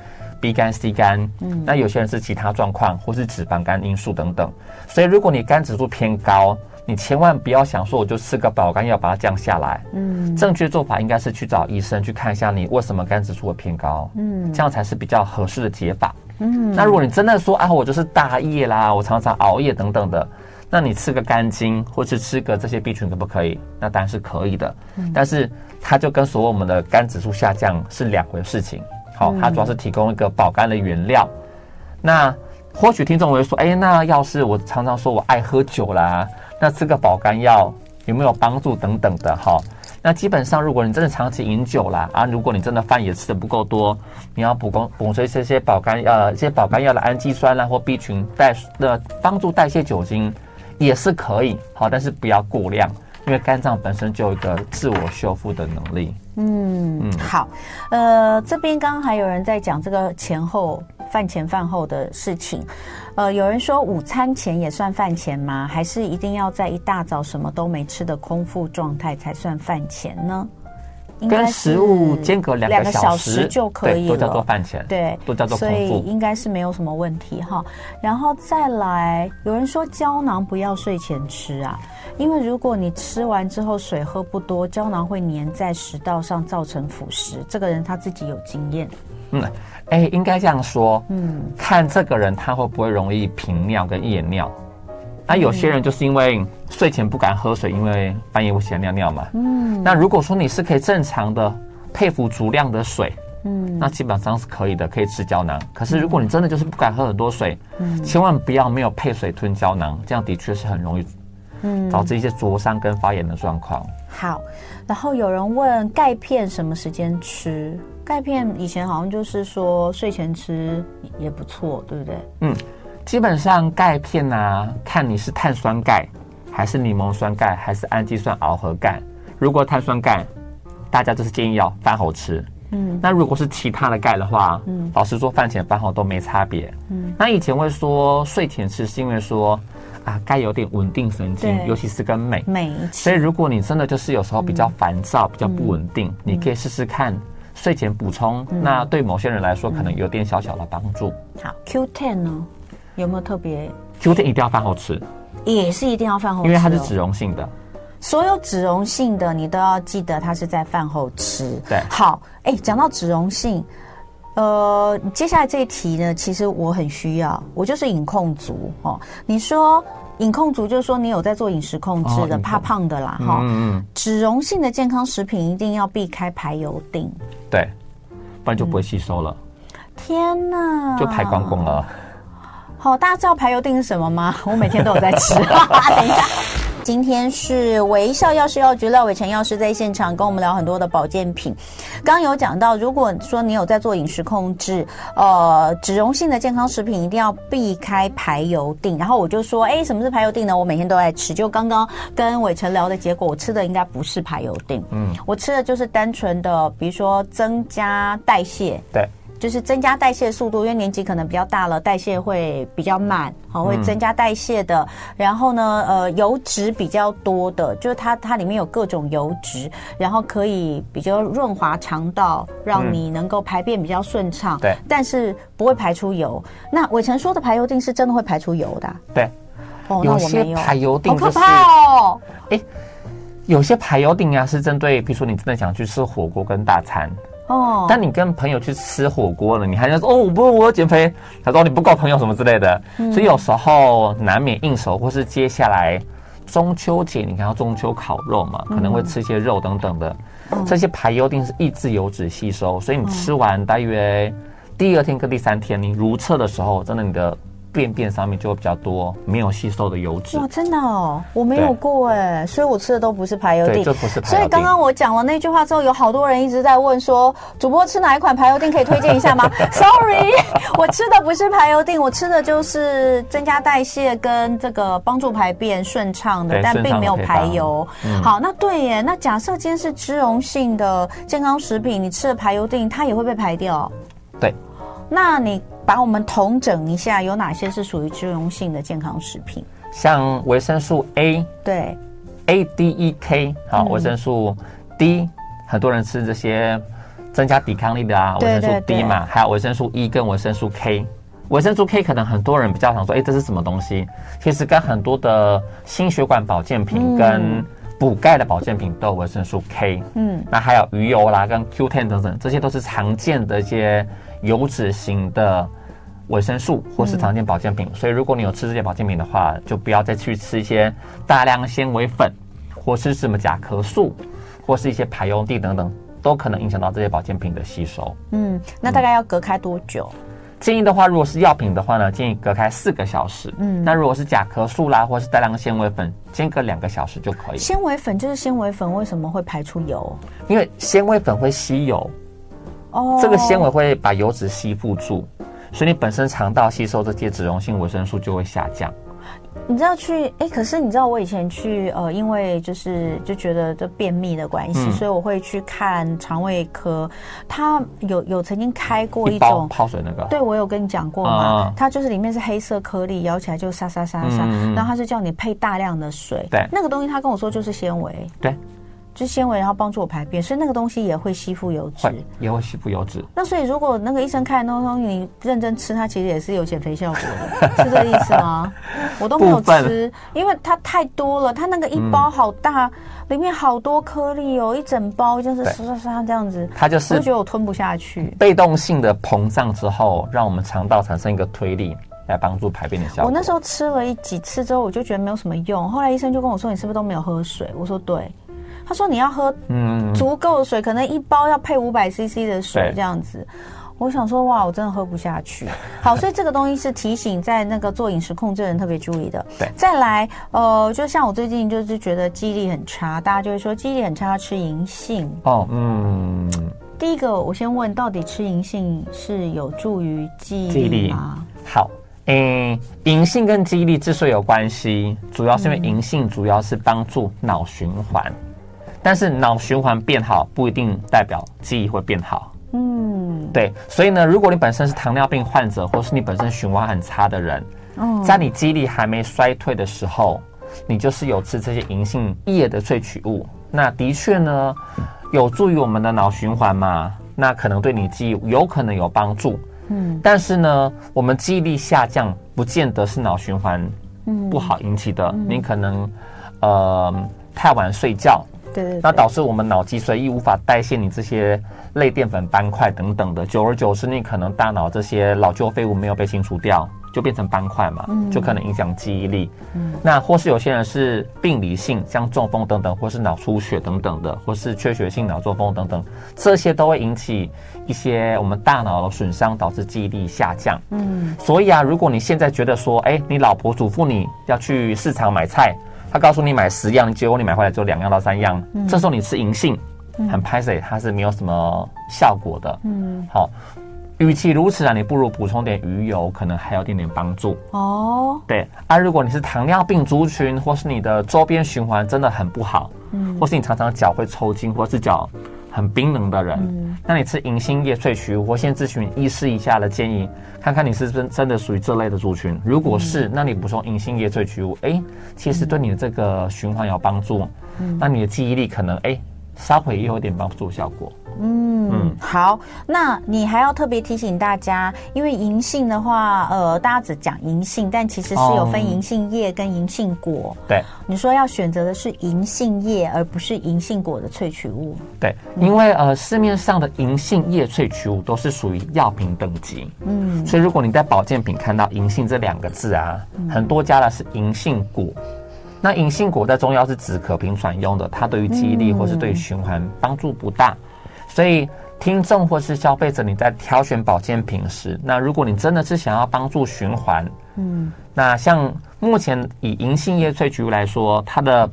[SPEAKER 2] B 肝、C 肝，嗯，那有些人是其他状况，或是脂肪肝因素等等。所以，如果你肝指数偏高，你千万不要想说我就吃个保肝药把它降下来。嗯，正确做法应该是去找医生去看一下你为什么肝指数会偏高。嗯，这样才是比较合适的解法。嗯，那如果你真的说啊，我就是大夜啦，我常常熬夜等等的，那你吃个肝精或是吃个这些 B 群可不可以？那当然是可以的。嗯，但是它就跟所谓我们的肝指数下降是两回事情。好、它主要是提供一个保肝的原料。那或许听众会说，哎，那要是我常常说我爱喝酒啦，那吃个保肝药有没有帮助等等的哈？那基本上，如果你真的长期饮酒啦，啊，如果你真的饭也吃的不够多，你要补充补充这些保肝呃这些保肝药的氨基酸啦或 B 群代的帮助代谢酒精也是可以好，但是不要过量。因为肝脏本身就有一个自我修复的能力。
[SPEAKER 1] 嗯嗯，好，呃，这边刚刚还有人在讲这个前后饭前饭后的事情，呃，有人说午餐前也算饭前吗？还是一定要在一大早什么都没吃的空腹状态才算饭前呢？
[SPEAKER 2] 跟食物间隔两个小时
[SPEAKER 1] 就可以了，
[SPEAKER 2] 都叫做饭前，
[SPEAKER 1] 对，
[SPEAKER 2] 都叫做
[SPEAKER 1] 所以应该是没有什么问题哈。然后再来，有人说胶囊不要睡前吃啊，因为如果你吃完之后水喝不多，胶囊会粘在食道上，造成腐蚀。这个人他自己有经验。
[SPEAKER 2] 嗯，哎，应该这样说，嗯，看这个人他会不会容易频尿跟夜尿。那、啊、有些人就是因为睡前不敢喝水，因为半夜会想尿尿嘛。嗯。那如果说你是可以正常的配服足量的水，嗯，那基本上是可以的，可以吃胶囊。可是如果你真的就是不敢喝很多水，嗯，千万不要没有配水吞胶囊，这样的确是很容易，嗯，导致一些灼伤跟发炎的状况。
[SPEAKER 1] 好，然后有人问钙片什么时间吃？钙片以前好像就是说睡前吃也不错，对不对？
[SPEAKER 2] 嗯。基本上钙片啊，看你是碳酸钙，还是柠檬酸钙，还是氨基酸螯合钙。如果碳酸钙，大家就是建议要饭后吃。嗯，那如果是其他的钙的话，嗯，老实说饭前饭后都没差别。嗯，那以前会说睡前吃，是因为说啊钙有点稳定神经，尤其是跟镁。镁。所以如果你真的就是有时候比较烦躁、嗯、比较不稳定，嗯、你可以试试看睡前补充、嗯。那对某些人来说，可能有点小小的帮助。
[SPEAKER 1] 好，Q ten 呢？有没有特别
[SPEAKER 2] ？Q10 一定要饭后吃，
[SPEAKER 1] 也是一定要饭后吃，哦，
[SPEAKER 2] 因为它是脂溶性的。
[SPEAKER 1] 所有脂溶性的，你都要记得它是在饭后吃。
[SPEAKER 2] 对，
[SPEAKER 1] 好，哎，讲到脂溶性，呃，接下来这一题呢，其实我很需要，我就是饮控族哦。你说饮控族，就是说你有在做饮食控制的，哦、怕胖的啦，哈、嗯嗯。脂溶性的健康食品一定要避开排油定，
[SPEAKER 2] 对，不然就不会吸收了。
[SPEAKER 1] 嗯、天哪，
[SPEAKER 2] 就排光光了。
[SPEAKER 1] 好，大家知道排油定是什么吗？[laughs] 我每天都有在吃。[laughs] 等一下，今天是微笑药师药局廖伟成药师在现场跟我们聊很多的保健品。刚刚有讲到，如果说你有在做饮食控制，呃，脂溶性的健康食品一定要避开排油定。然后我就说，哎，什么是排油定呢？我每天都在吃。就刚刚跟伟成聊的结果，我吃的应该不是排油定。嗯，我吃的就是单纯的，比如说增加代谢。
[SPEAKER 2] 对。
[SPEAKER 1] 就是增加代谢速度，因为年纪可能比较大了，代谢会比较慢，好，会增加代谢的。嗯、然后呢，呃，油脂比较多的，就是它它里面有各种油脂，然后可以比较润滑肠道，让你能够排便比较顺畅。对、嗯，但是不会排出油。那伟成说的排油定是真的会排出油的、啊？
[SPEAKER 2] 对。
[SPEAKER 1] 哦，那我没有。
[SPEAKER 2] 排油定、就是、
[SPEAKER 1] 好可怕哦！
[SPEAKER 2] 哎，有些排油定啊，是针对，比如说你真的想去吃火锅跟大餐。哦，但你跟朋友去吃火锅了，你还要说哦，我不，我要减肥。他说你不够朋友什么之类的，嗯，所以有时候难免应酬，或是接下来中秋节，你看到中秋烤肉嘛，可能会吃一些肉等等的，嗯，这些排油定是抑制油脂吸收，所以你吃完大约第二天跟第三天，你如厕的时候，真的你的。便便上面就会比较多没有吸收的油脂
[SPEAKER 1] 哇，真的哦，我没有过哎，所以我吃的都不是排油
[SPEAKER 2] 定，这不是排油錠。
[SPEAKER 1] 所以刚刚我讲了那句话之后，有好多人一直在问说，主播吃哪一款排油定可以推荐一下吗？[laughs] Sorry，我吃的不是排油定，我吃的就是增加代谢跟这个帮助排便顺畅的，但并没有排油。嗯、好，那对耶，那假设今天是脂溶性的健康食品，你吃了排油定，它也会被排掉？
[SPEAKER 2] 对，
[SPEAKER 1] 那你。把我们统整一下，有哪些是属于脂溶性的健康食品？
[SPEAKER 2] 像维生素 A，
[SPEAKER 1] 对
[SPEAKER 2] ，A、D、E、K，好，维生素 D，很多人吃这些增加抵抗力的啊，维生素 D 嘛，还有维生素 E 跟维生素 K。维生素 K 可能很多人比较想说，哎，这是什么东西？其实跟很多的心血管保健品跟补钙的保健品都有维生素 K。嗯，那还有鱼油啦，跟 Q10 等等，这些都是常见的一些。油脂型的维生素或是常见保健品，嗯，所以如果你有吃这些保健品的话，就不要再去吃一些大量纤维粉，或是什么甲壳素，或是一些排油地等等，都可能影响到这些保健品的吸收。
[SPEAKER 1] 嗯，那大概要隔开多久？嗯
[SPEAKER 2] 建议的话，如果是药品的话呢，建议隔开四个小时。嗯，那如果是甲壳素啦，或是带量纤维粉，间隔两个小时就可以。
[SPEAKER 1] 纤维粉就是纤维粉，为什么会排出油？
[SPEAKER 2] 因为纤维粉会吸油，哦，这个纤维会把油脂吸附住，所以你本身肠道吸收这些脂溶性维生素就会下降。
[SPEAKER 1] 你知道去哎，可是你知道我以前去呃，因为就是就觉得这便秘的关系，嗯、所以我会去看肠胃科。他有有曾经开过一种
[SPEAKER 2] 一泡水那个，
[SPEAKER 1] 对我有跟你讲过吗？它、嗯、就是里面是黑色颗粒，咬起来就沙沙沙沙，嗯、然后他是叫你配大量的水。
[SPEAKER 2] 对，
[SPEAKER 1] 那个东西他跟我说就是纤维。
[SPEAKER 2] 对。
[SPEAKER 1] 就是纤维，然后帮助我排便，所以那个东西也会吸附油脂，
[SPEAKER 2] 也会吸附油脂。
[SPEAKER 1] 那所以如果那个医生开的那东西你认真吃，它其实也是有减肥效果的，是这个意思吗？我都没有吃，因为它太多了，它那个一包好大，嗯、里面好多颗粒哦，一整包就是刷刷刷这样子，
[SPEAKER 2] 它就是
[SPEAKER 1] 我就觉得我吞不下去，
[SPEAKER 2] 被动性的膨胀之后，让我们肠道产生一个推力来帮助排便的效果。
[SPEAKER 1] 我那时候吃了一几次之后，我就觉得没有什么用，后来医生就跟我说：“你是不是都没有喝水？”我说：“对。”他说：“你要喝嗯足够的水，可能一包要配五百 CC 的水这样子。”我想说：“哇，我真的喝不下去。[laughs] ”好，所以这个东西是提醒在那个做饮食控制的人特别注意的。
[SPEAKER 2] 对，
[SPEAKER 1] 再来，呃，就像我最近就是觉得记忆力很差，大家就会说记忆力很差要吃银杏。
[SPEAKER 2] 哦，嗯。
[SPEAKER 1] 第一个，我先问，到底吃银杏是有助于记忆力吗？
[SPEAKER 2] 好，嗯，银杏跟记忆力之所以有关系，主要是因为银杏主要是帮助脑循环。但是脑循环变好不一定代表记忆会变好。嗯，对，所以呢，如果你本身是糖尿病患者，或是你本身循环很差的人，在你记忆力还没衰退的时候，你就是有吃这些银杏叶的萃取物，那的确呢，有助于我们的脑循环嘛，那可能对你记忆有可能有帮助。嗯，但是呢，我们记忆力下降不见得是脑循环不好引起的，你可能呃太晚睡觉。
[SPEAKER 1] 对，对，对，
[SPEAKER 2] 那导致我们脑脊髓液无法代谢你这些类淀粉斑块等等的，久而久之，你可能大脑这些老旧废物没有被清除掉，就变成斑块嘛，嗯、就可能影响记忆力。嗯，那或是有些人是病理性，像中风等等，或是脑出血等等的，或是缺血性脑中风等等，这些都会引起一些我们大脑的损伤，导致记忆力下降。嗯，所以啊，如果你现在觉得说，哎，你老婆嘱咐你要去市场买菜。他告诉你买十样，结果你买回来只有两样到三样。嗯、这时候你吃银杏，很拍水，它是没有什么效果的。嗯，好，与其如此啊，你不如补充点鱼油，可能还有点点帮助。哦，对。而、啊、如果你是糖尿病族群，或是你的周边循环真的很不好，嗯，或是你常常脚会抽筋，或是脚。很冰冷的人，嗯、那你吃银杏叶萃取物，我先咨询医师一下的建议，看看你是真真的属于这类的族群。如果是，嗯、那你补充银杏叶萃取物，哎，其实对你的这个循环有帮助，嗯、那你的记忆力可能哎稍微也有点帮助效果。
[SPEAKER 1] 嗯，嗯好，那你还要特别提醒大家，因为银杏的话，呃，大家只讲银杏，但其实是有分银杏叶跟银杏果。
[SPEAKER 2] 对，
[SPEAKER 1] 你说要选择的是银杏叶，而不是银杏果的萃取物。
[SPEAKER 2] 对，因为呃，市面上的银杏叶萃取物都是属于药品等级。嗯，所以如果你在保健品看到银杏这两个字啊，嗯、很多加的是银杏果。那银杏果在中药是止咳平喘用的，它对于记忆力或是对于循环帮助不大。所以，听众或是消费者，你在挑选保健品时，那如果你真的是想要帮助循环，嗯，那像目前以银杏叶萃取物来说，它的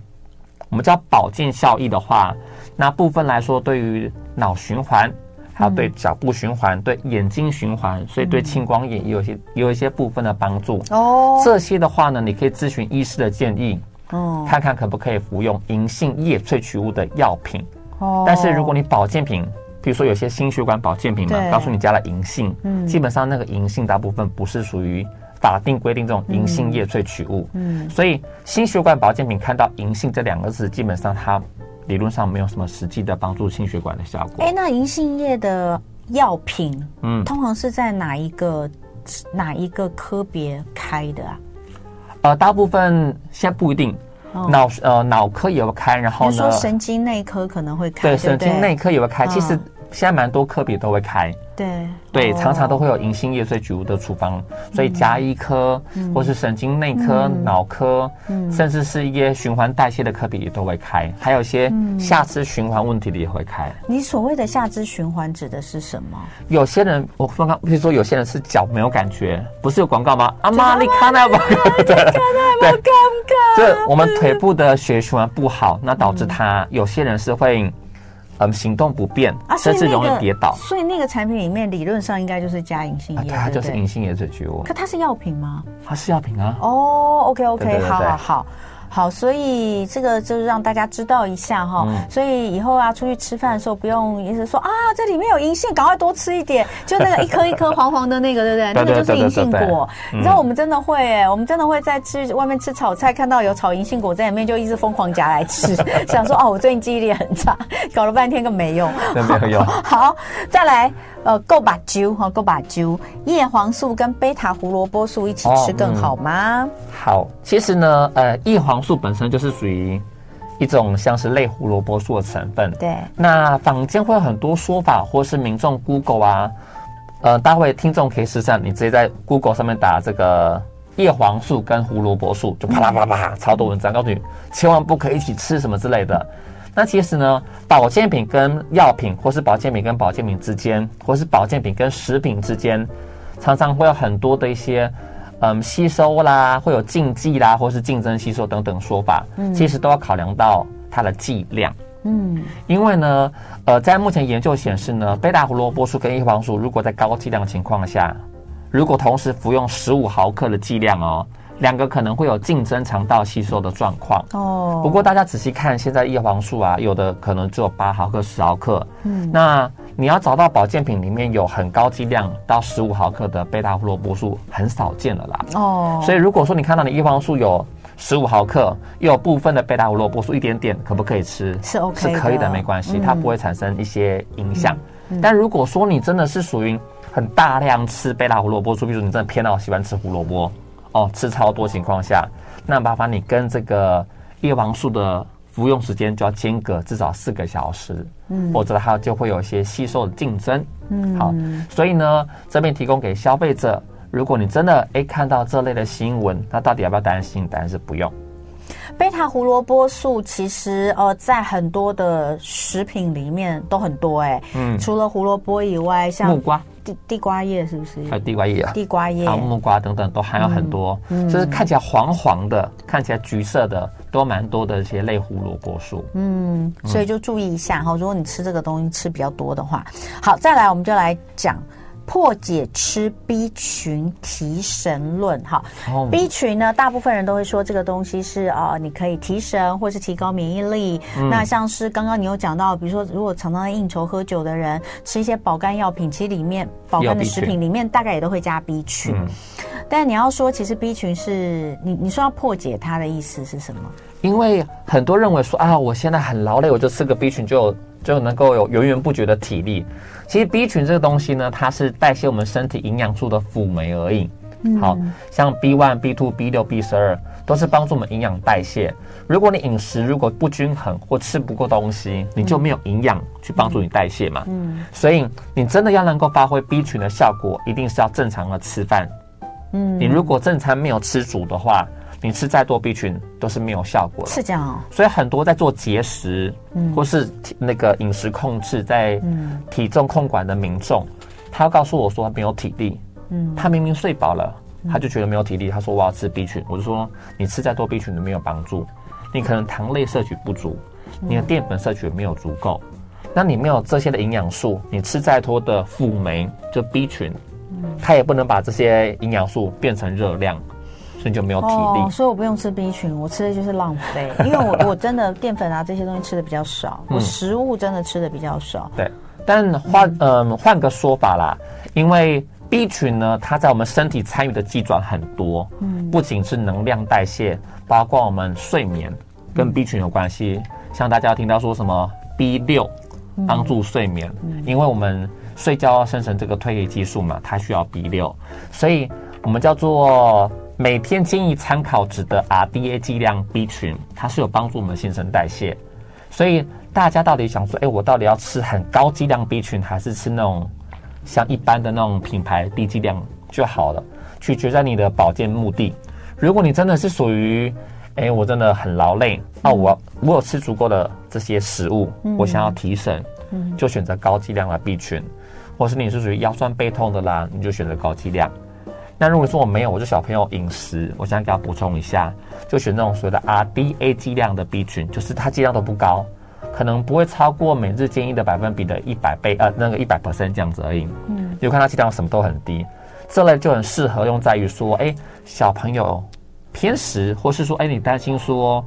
[SPEAKER 2] 我们叫保健效益的话，那部分来说，对于脑循环，还有对脚部循环，对眼睛循环，所以对青光眼也有些也有一些部分的帮助。哦，这些的话呢，你可以咨询医师的建议，哦，看看可不可以服用银杏叶萃取物的药品。哦。但是如果你保健品，比如说有些心血管保健品嘛，告诉你加了银杏，嗯，基本上那个银杏大部分不是属于法定规定这种银杏叶萃取物，嗯，所以心血管保健品看到银杏这两个字，基本上它理论上没有什么实际的帮助心血管的效果。
[SPEAKER 1] 哎，那银杏叶的药品，嗯，通常是在哪一个哪一个科别开的啊？
[SPEAKER 2] 呃，大部分现在不一定。脑、哦、呃脑科也会开，然后呢，
[SPEAKER 1] 说神经内科可能会开，
[SPEAKER 2] 对，对对神经内科也会开。其实现在蛮多科别都会开。
[SPEAKER 1] 对
[SPEAKER 2] 对，常常都会有银杏叶最举屋的处方，所以加医科、嗯、或是神经内科、嗯、脑科，嗯、甚至是一些循环代谢的科比也都会开，还有一些下肢循环问题的也会开。
[SPEAKER 1] 你所谓的下肢循环指的是什么？
[SPEAKER 2] 有些人我刚刚比如说有些人是脚没有感觉，不是有广告吗？阿妈，你看那广告，对，
[SPEAKER 1] 好尴尬。
[SPEAKER 2] 就我们腿部的血循环不好，那导致他有些人是会。嗯，行动不便，啊、甚至容易跌倒。
[SPEAKER 1] 所以那个产品里面理论上应该就是加银杏叶，
[SPEAKER 2] 它就是银杏叶萃取物。
[SPEAKER 1] 可它是药品吗？
[SPEAKER 2] 它是药品啊。
[SPEAKER 1] 哦，OK OK，好好好。好，所以这个就是让大家知道一下哈。嗯、所以以后啊，出去吃饭的时候不用一直说啊，这里面有银杏，赶快多吃一点。就那个一颗一颗黄黄的那个，对不对？那个就是银杏果。你知道我们真的会哎，我们真的会在吃外面吃炒菜，看到有炒银杏果在里面，就一直疯狂夹来吃，[laughs] 想说哦，我最近记忆力很差，搞了半天更没用。
[SPEAKER 2] 没有用。
[SPEAKER 1] 好，再来。呃，够把揪哈，够把揪，叶黄素跟贝塔胡萝卜素一起吃更好吗？
[SPEAKER 2] 哦嗯、好，其实呢，呃，叶黄素本身就是属于一种像是类胡萝卜素的成分。
[SPEAKER 1] 对。
[SPEAKER 2] 那坊间会有很多说法，或是民众 Google 啊，呃，大会听众可以试试，你直接在 Google 上面打这个叶黄素跟胡萝卜素，就啪啦啪啦啪啦，超多文章告诉你，千万不可以一起吃什么之类的。那其实呢，保健品跟药品，或是保健品跟保健品之间，或是保健品跟食品之间，常常会有很多的一些，嗯，吸收啦，会有禁忌啦，或是竞争吸收等等说法。嗯，其实都要考量到它的剂量。嗯，因为呢，呃，在目前研究显示呢，贝塔胡萝卜素跟叶黄素如果在高剂量的情况下，如果同时服用十五毫克的剂量哦。两个可能会有竞争肠道吸收的状况哦。不过大家仔细看，现在叶黄素啊，有的可能只有八毫克、十毫克。嗯，那你要找到保健品里面有很高剂量到十五毫克的贝塔胡萝卜素，很少见了啦。哦，所以如果说你看到你叶黄素有十五毫克，又有部分的贝塔胡萝卜素一点点，可不可以吃？
[SPEAKER 1] 是 OK，
[SPEAKER 2] 是可以的，没关系，它不会产生一些影响。嗯，但如果说你真的是属于很大量吃贝塔胡萝卜素，比如你真的偏到喜欢吃胡萝卜。哦，吃超多情况下，那麻烦你跟这个叶黄素的服用时间就要间隔至少四个小时，嗯，否则它就会有一些吸收的竞争，嗯，好，所以呢，这边提供给消费者，如果你真的诶看到这类的新闻，那到底要不要担心？答案是不用。
[SPEAKER 1] 贝塔胡萝卜素其实呃，在很多的食品里面都很多哎，嗯，除了胡萝卜以外，像
[SPEAKER 2] 木瓜。
[SPEAKER 1] 地地瓜叶是不是？
[SPEAKER 2] 还有地瓜叶啊，
[SPEAKER 1] 地瓜叶、
[SPEAKER 2] 还有木瓜等等，都含有很多，嗯，就是看起来黄黄的，看起来橘色的，都蛮多的一些类胡萝卜素。
[SPEAKER 1] 嗯，所以就注意一下哈，如果你吃这个东西吃比较多的话，好，再来我们就来讲。破解吃 B 群提神论哈，B 群呢，大部分人都会说这个东西是啊、呃，你可以提神或是提高免疫力。嗯、那像是刚刚你有讲到，比如说如果常常在应酬喝酒的人吃一些保肝药品，其实里面保肝的食品里面大概也都会加 B 群。嗯、但你要说，其实 B 群是你你说要破解它的意思是什么？
[SPEAKER 2] 因为很多认为说啊，我现在很劳累，我就吃个 B 群就就能够有源源不绝的体力。其实 B 群这个东西呢，它是代谢我们身体营养素的辅酶而已。嗯、好像 B one、B two、B 六、B 十二都是帮助我们营养代谢。如果你饮食如果不均衡或吃不够东西，你就没有营养去帮助你代谢嘛。嗯，所以你真的要能够发挥 B 群的效果，一定是要正常的吃饭。嗯，你如果正餐没有吃足的话，你吃再多 B 群都是没有效果的，
[SPEAKER 1] 是这样哦。
[SPEAKER 2] 所以很多在做节食，嗯，或是那个饮食控制，在体重控管的民众，他要告诉我说他没有体力，嗯，他明明睡饱了，他就觉得没有体力。他说我要吃 B 群，我就说你吃再多 B 群都没有帮助，你可能糖类摄取不足，你的淀粉摄取没有足够，那你没有这些的营养素，你吃再多的辅酶就 B 群，它也不能把这些营养素变成热量。所以就没有体力，哦，
[SPEAKER 1] 所以我不用吃 B 群，我吃的就是浪费，[laughs] 因为我我真的淀粉啊这些东西吃的比较少，嗯、我食物真的吃的比较少。
[SPEAKER 2] 对，但换嗯换个说法啦，因为 B 群呢，它在我们身体参与的机转很多，嗯，不仅是能量代谢，包括我们睡眠跟 B 群有关系。嗯、像大家听到说什么 B 六帮助睡眠，嗯、因为我们睡觉要生成这个褪黑激素嘛，它需要 B 六，所以我们叫做。每天建议参考值的 RDA 剂量 B 群，它是有帮助我们新陈代谢，所以大家到底想说，哎，我到底要吃很高剂量 B 群，还是吃那种像一般的那种品牌低剂量就好了？取决在你的保健目的。如果你真的是属于，哎，我真的很劳累，那、我我有吃足够的这些食物，嗯、我想要提神，嗯、就选择高剂量的 B 群，或是你是属于腰酸背痛的啦，你就选择高剂量。那如果说我没有，我就小朋友饮食，我想给他补充一下，就选那种所谓的 RDA 剂量的 B 群，就是它剂量都不高，可能不会超过每日建议的百分比的一百倍，呃，那个一百 percent 这样子而已。嗯，就看它剂量什么都很低。这类就很适合用在于说，哎，小朋友偏食，或是说，哎，你担心说，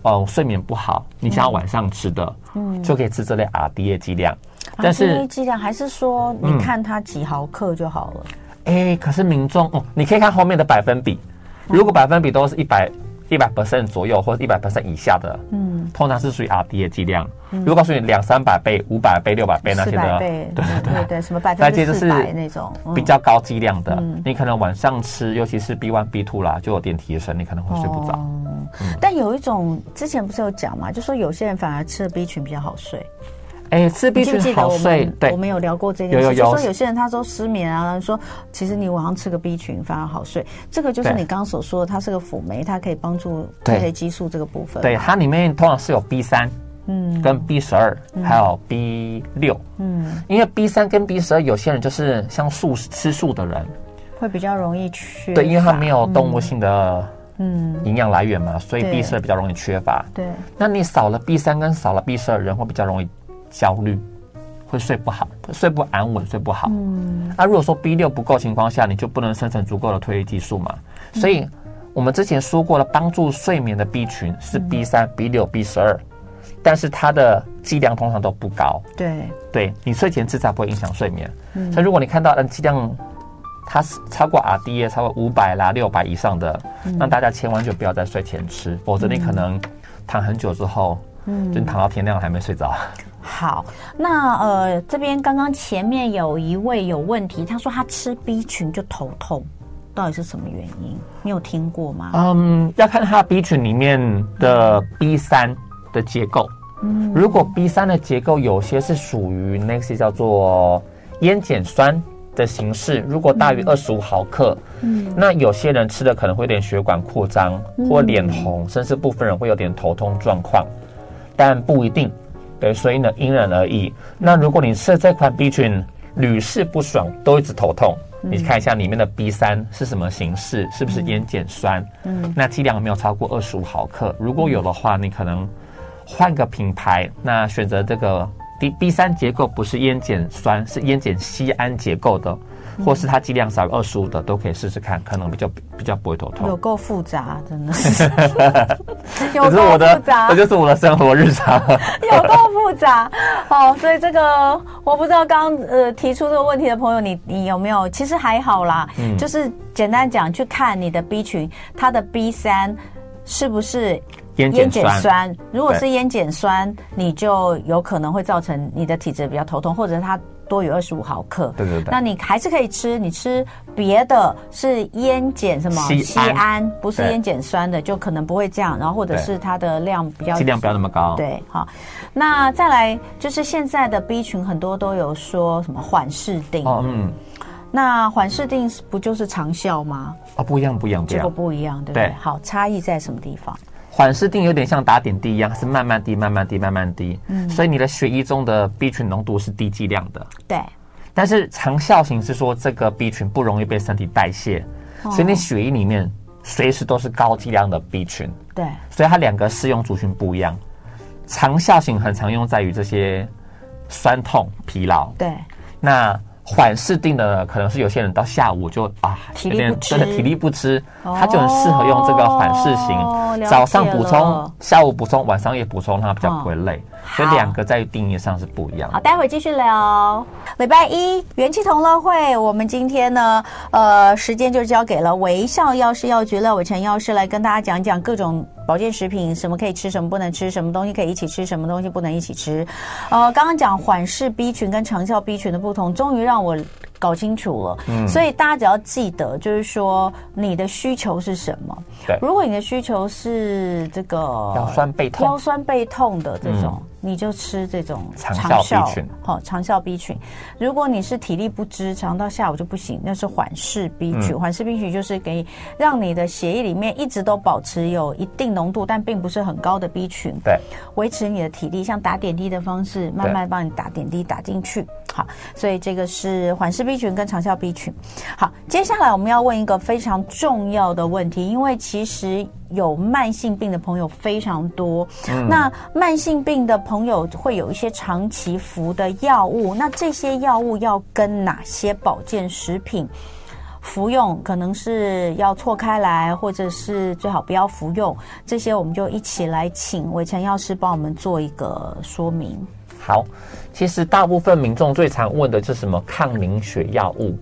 [SPEAKER 2] 哦，睡眠不好，你想要晚上吃的，嗯，就可以吃这类 RDA 剂量。但是
[SPEAKER 1] RDA 剂量还是说，你看它几毫克就好了。
[SPEAKER 2] 哎，可是民众哦，你可以看后面的百分比，如果百分比都是一百。一百 percent 左右或者一百 percent 以下的，嗯，通常是属于 R D 的剂量。如果告诉你两三百倍、五百倍、六百倍那些的，
[SPEAKER 1] 对对对对，什么百分之四百那种
[SPEAKER 2] 比较高剂量的，你可能晚上吃，尤其是 B one B two 啦，就有点提神，你可能会睡不着。
[SPEAKER 1] 但有一种之前不是有讲嘛，就说有些人反而吃了 B 群比较好睡。
[SPEAKER 2] 哎，吃 B 群好睡，对，
[SPEAKER 1] 我们有聊过这件事。就说有些人他说失眠啊，说其实你晚上吃个 B 群反而好睡。这个就是你刚刚所说的，它是个辅酶，它可以帮助褪黑激素这个部分。
[SPEAKER 2] 对，它里面通常是有 B 三，嗯，跟 B 十二，还有 B 六，嗯，因为 B 三跟 B 十二，有些人就是像素吃素的人，
[SPEAKER 1] 会比较容易缺。
[SPEAKER 2] 对，因为它没有动物性的嗯营养来源嘛，所以 B 十二比较容易缺乏。
[SPEAKER 1] 对，
[SPEAKER 2] 那你少了 B 三跟少了 B 十二，人会比较容易。焦虑，会睡不好，睡不安稳，睡不好。嗯，那、啊、如果说 B 六不够情况下，你就不能生成足够的褪黑激素嘛。所以，我们之前说过了，帮助睡眠的 B 群是 B 三、B 六、B 十二，但是它的剂量通常都不高。
[SPEAKER 1] 对，
[SPEAKER 2] 对你睡前吃才不会影响睡眠。嗯，所以如果你看到嗯剂量它是超过 RDA 超过五百啦、六百以上的，那大家千万就不要在睡前吃，否则你可能躺很久之后，嗯，就躺到天亮还没睡着。
[SPEAKER 1] 好，那呃，这边刚刚前面有一位有问题，他说他吃 B 群就头痛，到底是什么原因？你有听过吗？
[SPEAKER 2] 嗯，要看他 B 群里面的 B 三的结构。嗯，如果 B 三的结构有些是属于那些叫做烟碱酸的形式，如果大于二十五毫克，嗯，那有些人吃的可能会有点血管扩张或脸红，甚至部分人会有点头痛状况，但不一定。对，所以呢，因人而异。那如果你吃这款 B 群屡试不爽，都一直头痛，嗯、你看一下里面的 B 三是什么形式，是不是烟碱酸？嗯，那剂量没有超过二十五毫克。如果有的话，你可能换个品牌，那选择这个 B B 三结构不是烟碱酸，是烟碱酰胺结构的。或是它剂量少于二十五的都可以试试看，可能比较比较不会头痛。
[SPEAKER 1] 有够复杂，真的 [laughs] 是。
[SPEAKER 2] 有够复杂，这就是我的生活日常。[laughs]
[SPEAKER 1] 有够复杂，好，所以这个我不知道刚呃提出这个问题的朋友，你你有没有？其实还好啦，嗯，就是简单讲，去看你的 B 群，它的 B 三是不是烟碱酸？酸如果是烟碱酸，你就有可能会造成你的体质比较头痛，或者是它。多于二十五毫克，
[SPEAKER 2] 对对对，
[SPEAKER 1] 那你还是可以吃。你吃别的是烟碱什么酰胺，不是烟碱酸的，就可能不会这样。然后或者是它的量比较，剂
[SPEAKER 2] 量不要那么高。
[SPEAKER 1] 对，好。那再来就是现在的 B 群很多都有说什么缓释定。哦，嗯。那缓释定不就是长效吗？
[SPEAKER 2] 哦，不一样，不一样，
[SPEAKER 1] 结果不一样，对不对？对好，差异在什么地方？
[SPEAKER 2] 缓释定有点像打点滴一样，是慢慢滴、慢慢滴、慢慢滴。嗯，所以你的血液中的 B 群浓度是低剂量的。
[SPEAKER 1] 对。
[SPEAKER 2] 但是长效型是说这个 B 群不容易被身体代谢，哦、所以你血液里面随时都是高剂量的 B 群。
[SPEAKER 1] 对。所
[SPEAKER 2] 以它两个适用族群不一样。长效型很常用在于这些酸痛、疲劳。
[SPEAKER 1] 对。
[SPEAKER 2] 那。缓释定的可能是有些人到下午就啊，
[SPEAKER 1] 体力，
[SPEAKER 2] 真的体力不支，他就很适合用这个缓释型，早上补充，下午补充，晚上也补充，他比较不会累。所以两个在定义上是不一样的。
[SPEAKER 1] 好，待会继续聊。礼拜一元气同乐会，我们今天呢，呃，时间就交给了微笑药师药局廖伟成药师来跟大家讲讲各种。保健食品什么可以吃，什么不能吃，什么东西可以一起吃，什么东西不能一起吃。呃，刚刚讲缓释 B 群跟长效 B 群的不同，终于让我搞清楚了。嗯，所以大家只要记得，就是说你的需求是什么。
[SPEAKER 2] 对，
[SPEAKER 1] 如果你的需求是这个
[SPEAKER 2] 腰酸背痛、
[SPEAKER 1] 腰酸背痛的这种。嗯你就吃这种
[SPEAKER 2] 长效 B 群，
[SPEAKER 1] 好，长效 B 群。如果你是体力不支，长到下午就不行，那是缓释 B 群。缓释 B 群就是给让你的血液里面一直都保持有一定浓度，但并不是很高的 B 群，
[SPEAKER 2] 对，
[SPEAKER 1] 维持你的体力，像打点滴的方式，慢慢帮你打点滴打进去。好，所以这个是缓释 B 群跟长效 B 群。好，接下来我们要问一个非常重要的问题，因为其实。有慢性病的朋友非常多，嗯，那慢性病的朋朋友会有一些长期服的药物，那这些药物要跟哪些保健食品服用？可能是要错开来，或者是最好不要服用。这些我们就一起来请伟成药师帮我们做一个说明。
[SPEAKER 2] 好，其实大部分民众最常问的是什么抗凝血药物？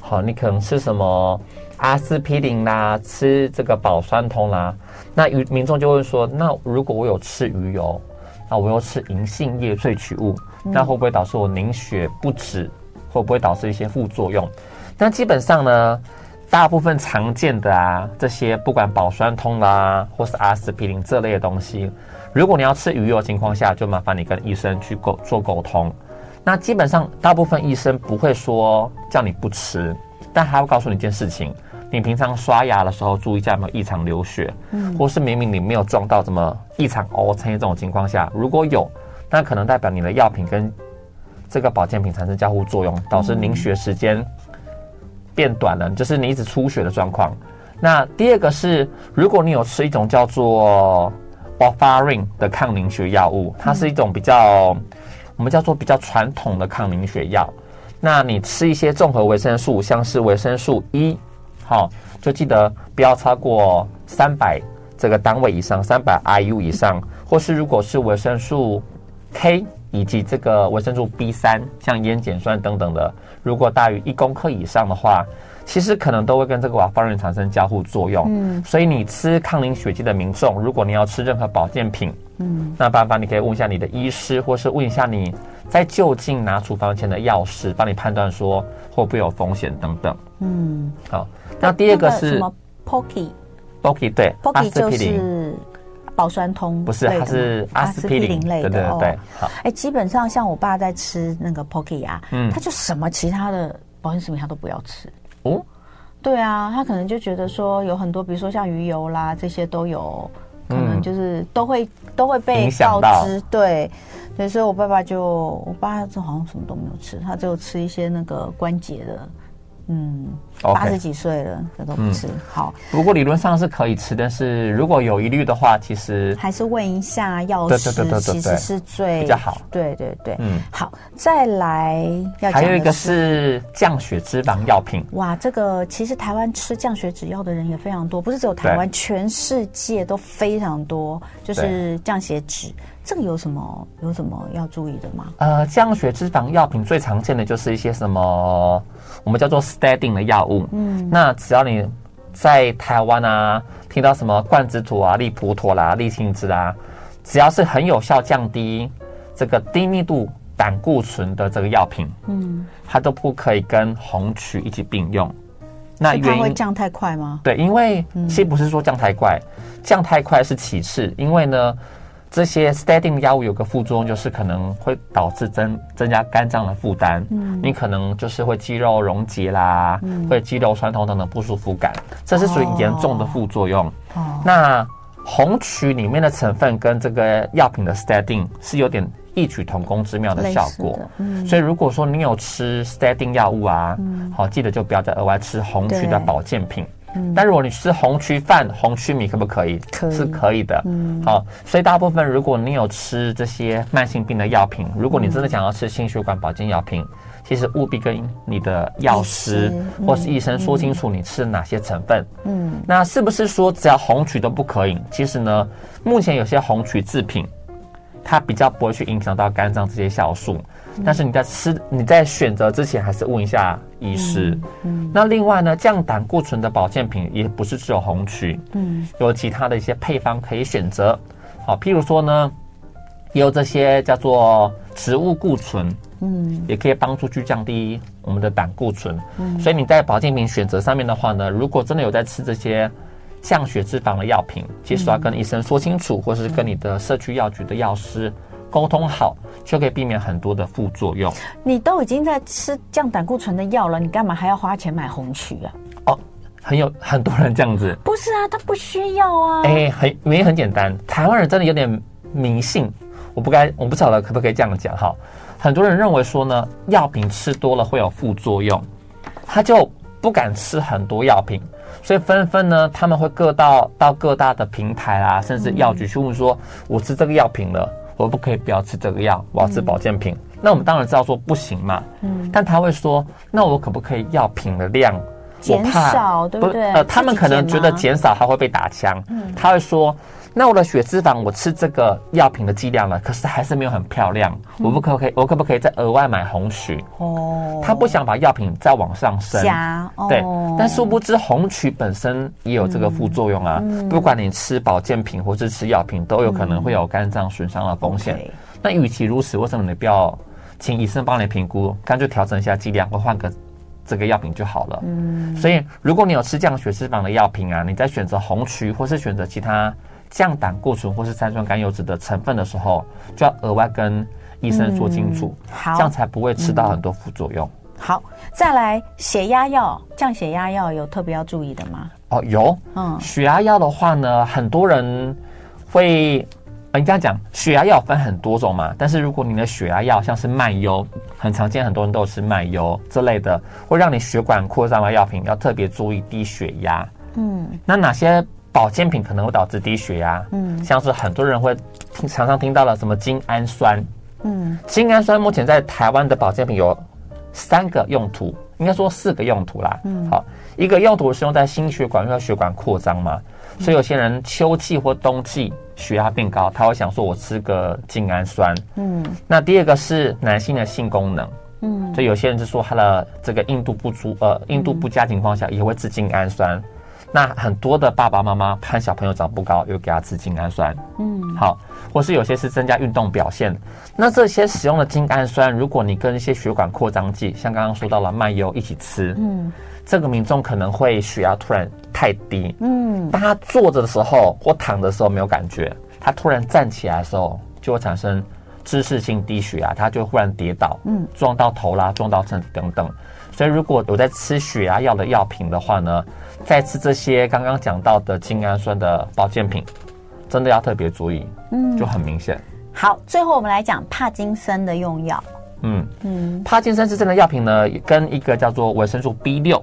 [SPEAKER 2] 好，你可能吃什么？阿司匹林啦，吃这个保酸通啦，那民民众就会说，那如果我有吃鱼油，那我又吃银杏叶萃取物，那会不会导致我凝血不止？会不会导致一些副作用？那基本上呢，大部分常见的啊，这些不管保酸通啦，或是阿司匹林这类的东西，如果你要吃鱼油的情况下，就麻烦你跟医生去沟做沟通。那基本上大部分医生不会说叫你不吃，但还要告诉你一件事情。你平常刷牙的时候注意一下有没有异常流血，嗯，或是明明你没有撞到什么异常凹陷这种情况下，如果有，那可能代表你的药品跟这个保健品产生交互作用，导致凝血时间变短了，就是你一直出血的状况。那第二个是，如果你有吃一种叫做 Warfarin 的抗凝血药物，它是一种比较我们叫做比较传统的抗凝血药，那你吃一些综合维生素，像是维生素 E。好，就记得不要超过三百这个单位以上，三百 IU 以上，或是如果是维生素 K 以及这个维生素 B 三，像烟碱酸等等的，如果大于一公克以上的话，其实可能都会跟这个瓦法林产生交互作用。嗯，所以你吃抗凝血剂的民众，如果你要吃任何保健品，嗯，那办法你可以问一下你的医师，或是问一下你在就近拿处方前的药师，帮你判断说会不会有风险等等。嗯，好。那第二个是什么？Pocky，Pocky 对，Pocky
[SPEAKER 1] 就是保酸通，
[SPEAKER 2] 不是，它是阿司匹林类的，对对对。好，
[SPEAKER 1] 哎，基本上像我爸在吃那个 Pocky 啊，嗯，他就什么其他的保健食品他都不要吃。哦，对啊，他可能就觉得说有很多，比如说像鱼油啦这些都有可能就是都会都会被告知，对，所以我爸爸就我爸这好像什么都没有吃，他只有吃一些那个关节的。嗯，八十几岁了，这都不吃。嗯、好，
[SPEAKER 2] 不过理论上是可以吃，但是如果有疑虑的话，其实
[SPEAKER 1] 还是问一下药师，其实是最
[SPEAKER 2] 比较好。
[SPEAKER 1] 对对对，嗯，好，再来要
[SPEAKER 2] 还有一个是降血脂肪药品。
[SPEAKER 1] 哇，这个其实台湾吃降血脂药的人也非常多，不是只有台湾，全世界都非常多，就是降血脂。这个有什么有什么要注意的吗？
[SPEAKER 2] 呃，降血脂肪药品最常见的就是一些什么我们叫做 statin 的药物。嗯，那只要你在台湾啊，听到什么冠子土啊、利普妥啦、利辛子啊，只要是很有效降低这个低密度胆固醇的这个药品，嗯，它都不可以跟红曲一起并用。
[SPEAKER 1] 那原因会降太快吗？
[SPEAKER 2] 对，因为其实不是说降太快，嗯、降太快是其次，因为呢。这些 statin 药物有个副作用，就是可能会导致增增加肝脏的负担。嗯，你可能就是会肌肉溶解啦，嗯、会肌肉酸痛等等不舒服感，这是属于严重的副作用。哦，那红曲里面的成分跟这个药品的 statin 是有点异曲同工之妙的效果。嗯，所以如果说你有吃 statin 药物啊，嗯，好，记得就不要再额外吃红曲的保健品。但如果你吃红曲饭、红曲米，可不可以？可以，是可以的。嗯，好，所以大部分如果你有吃这些慢性病的药品，如果你真的想要吃心血管保健药品，其实务必跟你的药师或是医生说清楚你吃哪些成分。嗯，那是不是说只要红曲都不可以？其实呢，目前有些红曲制品，它比较不会去影响到肝脏这些酵素。但是你在吃、你在选择之前，还是问一下医师。那另外呢，降胆固醇的保健品也不是只有红曲，嗯，有其他的一些配方可以选择。好，譬如说呢，也有这些叫做植物固醇嗯，也可以帮助去降低我们的胆固醇。嗯，所以你在保健品选择上面的话呢，如果真的有在吃这些降血脂肪的药品，其实要跟医生说清楚，或是跟你的社区药局的药师沟通好，就可以避免很多的副作用。
[SPEAKER 1] 你都已经在吃降胆固醇的药了，你干嘛还要花钱买红曲啊？
[SPEAKER 2] 哦，很有很多人这样子。
[SPEAKER 1] 不是啊，他不需要啊。
[SPEAKER 2] 哎，很原因很简单，台湾人真的有点迷信。我不该，我不晓得可不可以这样讲哈。很多人认为说呢，药品吃多了会有副作用，他就不敢吃很多药品，所以纷纷呢，他们会各到到各大的平台啊，甚至药局去问说，我吃这个药品了，我不可以不要吃这个药，我要吃保健品。那我们当然知道说不行嘛，嗯，但他会说，那我可不可以药品的量
[SPEAKER 1] 减少，对不对？
[SPEAKER 2] 呃，他们可能觉得减少他会被打枪，嗯，他会说。那我的血脂肪，我吃这个药品的剂量了，可是还是没有很漂亮。嗯、我不可不可以，我可不可以再额外买红曲？哦，他不想把药品再往上升。加哦，对。但殊不知红曲本身也有这个副作用啊。嗯、不管你吃保健品或是吃药品，都有可能会有肝脏损伤的风险。嗯、那与其如此，为什么你不要请医生帮你评估，干脆调整一下剂量，或换个这个药品就好了？嗯。所以，如果你有吃降血脂肪的药品啊，你在选择红曲或是选择其他。降胆固醇或是三酸甘油脂的成分的时候，就要额外跟医生说清楚，嗯、好，这样才不会吃到很多副作用。
[SPEAKER 1] 嗯、好，再来血压药，降血压药有特别要注意的吗？
[SPEAKER 2] 哦，有，嗯，血压药的话呢，很多人会，人家讲血压药分很多种嘛，但是如果你的血压药像是慢优，很常见，很多人都有吃慢优这类的，会让你血管扩张的药品，要特别注意低血压。嗯，那哪些？保健品可能会导致低血压，嗯，像是很多人会听常常听到了什么精氨酸，嗯，精氨酸目前在台湾的保健品有三个用途，应该说四个用途啦，嗯，好，一个用途是用在心血管，因为血管扩张嘛，所以有些人秋季或冬季血压变高，他会想说我吃个精氨酸，嗯，那第二个是男性的性功能，嗯，所以有些人就说他的这个硬度不足，呃，硬度不佳情况下也会吃精氨酸。那很多的爸爸妈妈怕小朋友长不高，又给他吃精氨酸，嗯，好，或是有些是增加运动表现。那这些使用的精氨酸，如果你跟一些血管扩张剂，像刚刚说到了麦优一起吃，嗯，这个民众可能会血压突然太低，嗯，当他坐着的时候或躺的时候没有感觉，他突然站起来的时候就会产生姿势性低血压，他就忽然跌倒，嗯，撞到头啦，撞到身体等等。所以如果有在吃血压药的药品的话呢，再吃这些刚刚讲到的精氨酸的保健品，真的要特别注意，嗯，就很明显。
[SPEAKER 1] 好，最后我们来讲帕金森的用药。
[SPEAKER 2] 嗯嗯，帕金森氏症的药品呢，跟一个叫做维生素 B 六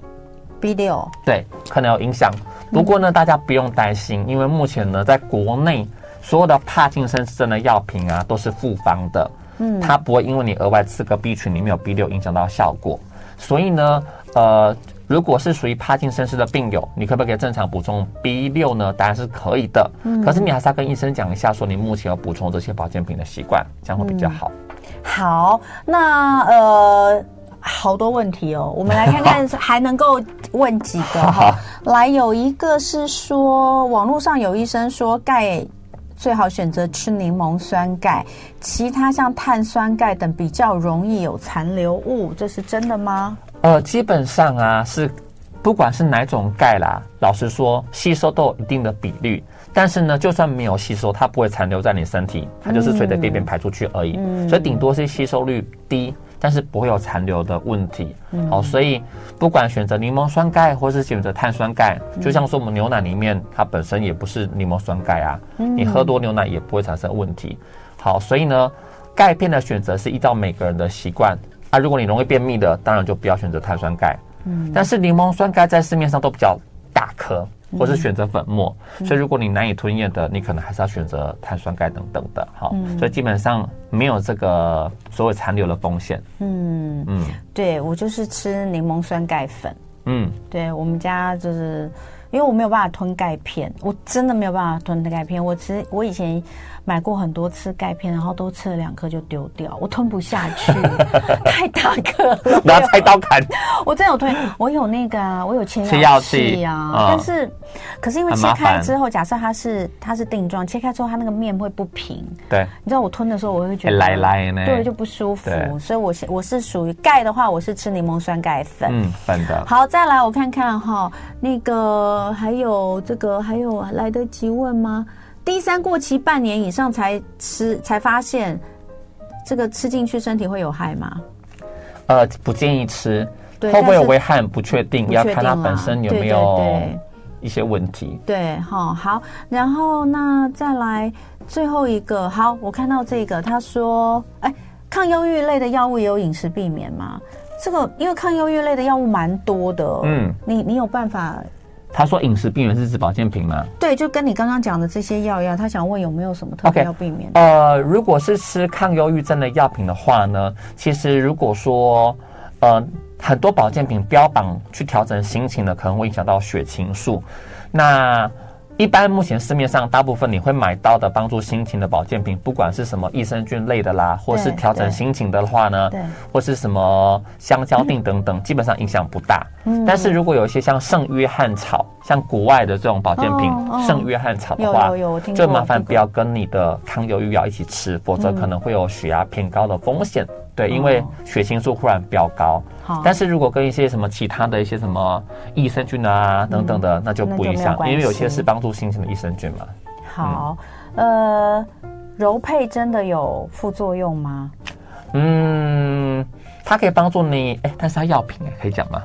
[SPEAKER 1] ，B 六，
[SPEAKER 2] 对，可能有影响。不过呢，嗯、大家不用担心，因为目前呢，在国内所有的帕金森氏症的药品啊，都是复方的，嗯，它不会因为你额外吃个 B 群里面有 B 六影响到效果。所以呢，呃，如果是属于帕金森氏的病友，你可不可以正常补充 B 六呢？答案是可以的。嗯，可是你还是要跟医生讲一下，说你目前要补充这些保健品的习惯，这样会比较好。
[SPEAKER 1] 嗯、好，那呃，好多问题哦，我们来看看还能够问几个哈。[laughs] 来，有一个是说，网络上有医生说钙。最好选择吃柠檬酸钙，其他像碳酸钙等比较容易有残留物，这是真的吗？
[SPEAKER 2] 呃，基本上啊，是不管是哪种钙啦，老实说，吸收都有一定的比率。但是呢，就算没有吸收，它不会残留在你身体，它就是随着便便排出去而已。嗯，所以顶多是吸收率低。但是不会有残留的问题，嗯、好，所以不管选择柠檬酸钙或是选择碳酸钙，嗯、就像说我们牛奶里面它本身也不是柠檬酸钙啊，嗯、你喝多牛奶也不会产生问题。好，所以呢，钙片的选择是依照每个人的习惯啊。如果你容易便秘的，当然就不要选择碳酸钙。嗯，但是柠檬酸钙在市面上都比较大颗。或是选择粉末，嗯、所以如果你难以吞咽的，你可能还是要选择碳酸钙等等的，好，嗯、所以基本上没有这个所谓残留的风险。嗯
[SPEAKER 1] 嗯，对我就是吃柠檬酸钙粉。嗯，对我们家就是因为我没有办法吞钙片，我真的没有办法吞钙片。我吃我以前。买过很多次钙片，然后都吃了两颗就丢掉，我吞不下去，[laughs] 太大颗了，
[SPEAKER 2] 拿菜刀砍。[laughs]
[SPEAKER 1] 我真有吞，我有那个啊，我有切药器啊，嗯、但是可是因为切开之后，假设它是它是定状，切开之后它那个面会不平。
[SPEAKER 2] 对，
[SPEAKER 1] 你知道我吞的时候，我会觉得
[SPEAKER 2] 来来呢，
[SPEAKER 1] 对，就不舒服。所以我是我是属于钙的话，我是吃柠檬酸钙粉，
[SPEAKER 2] 嗯，粉的。
[SPEAKER 1] 好，再来我看看哈，那个还有这个还有来得及问吗？D 三过期半年以上才吃，才发现这个吃进去身体会有害吗？
[SPEAKER 2] 呃，不建议吃，对会不会有危害不确定，要看它本身有没有一些问题。
[SPEAKER 1] 对，哈，好，然后那再来最后一个，好，我看到这个，他说，哎，抗忧郁类的药物也有饮食避免吗？这个因为抗忧郁类的药物蛮多的，嗯，你你有办法？
[SPEAKER 2] 他说饮食避免是指保健品吗？
[SPEAKER 1] 对，就跟你刚刚讲的这些药一样。他想问有没有什么特别要避免？
[SPEAKER 2] 呃，如果是吃抗忧郁症的药品的话呢，其实如果说呃很多保健品标榜去调整心情的，可能会影响到血清素。那一般目前市面上大部分你会买到的帮助心情的保健品，不管是什么益生菌类的啦，或是调整心情的话呢，或是什么香蕉定等等，嗯、基本上影响不大。嗯、但是如果有一些像圣约翰草，像国外的这种保健品，圣、哦、约翰草的话，就麻烦不要跟你的抗忧郁药一起吃，否则可能会有血压偏高的风险。嗯对，因为血清素忽然飙高，好，但是如果跟一些什么其他的一些什么益生菌啊等等的，那就不影响，因为有些是帮助心情的益生菌嘛。
[SPEAKER 1] 好，呃，柔配真的有副作用吗？
[SPEAKER 2] 嗯，它可以帮助你，哎，但是它药品哎，可以讲吗？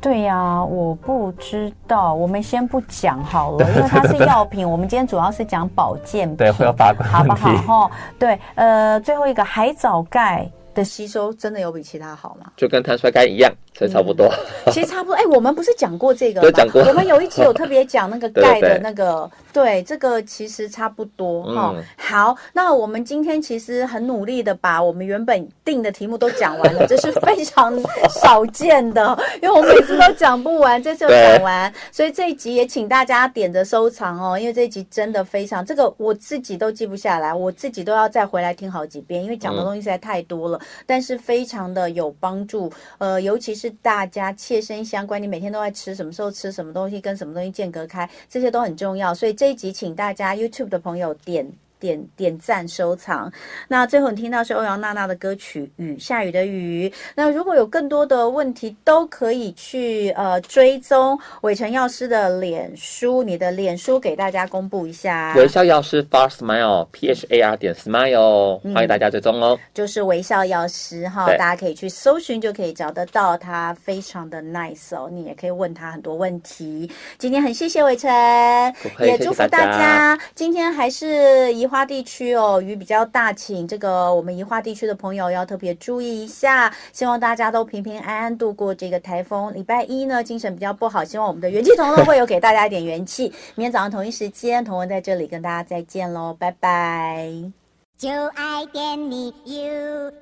[SPEAKER 1] 对呀，我不知道，我们先不讲好了，[laughs] 因为它是药品，我们今天主要是讲保健品，
[SPEAKER 2] 对，会有八卦
[SPEAKER 1] 好不好？哈，对，呃，最后一个海藻钙。的吸收真的有比其他好吗？
[SPEAKER 2] 就跟碳酸钙一样。所以差不多，
[SPEAKER 1] 嗯、其实差不多。哎、欸，我们不是讲过这个吗？[laughs] 讲过。我们有一集有特别讲那个钙的那个，对，这个其实差不多哈。嗯、好，那我们今天其实很努力的把我们原本定的题目都讲完了，这是非常少见的，因为我们每次都讲不完，这次有讲完，所以这一集也请大家点着收藏哦，因为这一集真的非常，这个我自己都记不下来，我自己都要再回来听好几遍，因为讲的东西实在太多了，嗯、但是非常的有帮助，呃，尤其是。大家切身相关，你每天都在吃，什么时候吃什么东西，跟什么东西间隔开，这些都很重要。所以这一集，请大家 YouTube 的朋友点。点点赞收藏。那最后你听到是欧阳娜娜的歌曲《雨下雨的雨》。那如果有更多的问题，都可以去呃追踪伟成药师的脸书，你的脸书给大家公布一下。
[SPEAKER 2] 微笑药师 Phar Smile P H A R 点 Smile，欢迎大家追踪哦。
[SPEAKER 1] 就是微笑药师哈，大家可以去搜寻就可以找得到他，非常的 nice 哦。你也可以问他很多问题。今天很谢谢伟成，也祝福大家。大家今天还是一。花地区哦，雨比较大，请这个我们宜花地区的朋友要特别注意一下。希望大家都平平安安度过这个台风。礼拜一呢，精神比较不好，希望我们的元气同乐会有给大家一点元气。明天早上同一时间，同文在这里跟大家再见喽，拜拜。就爱点你 UFO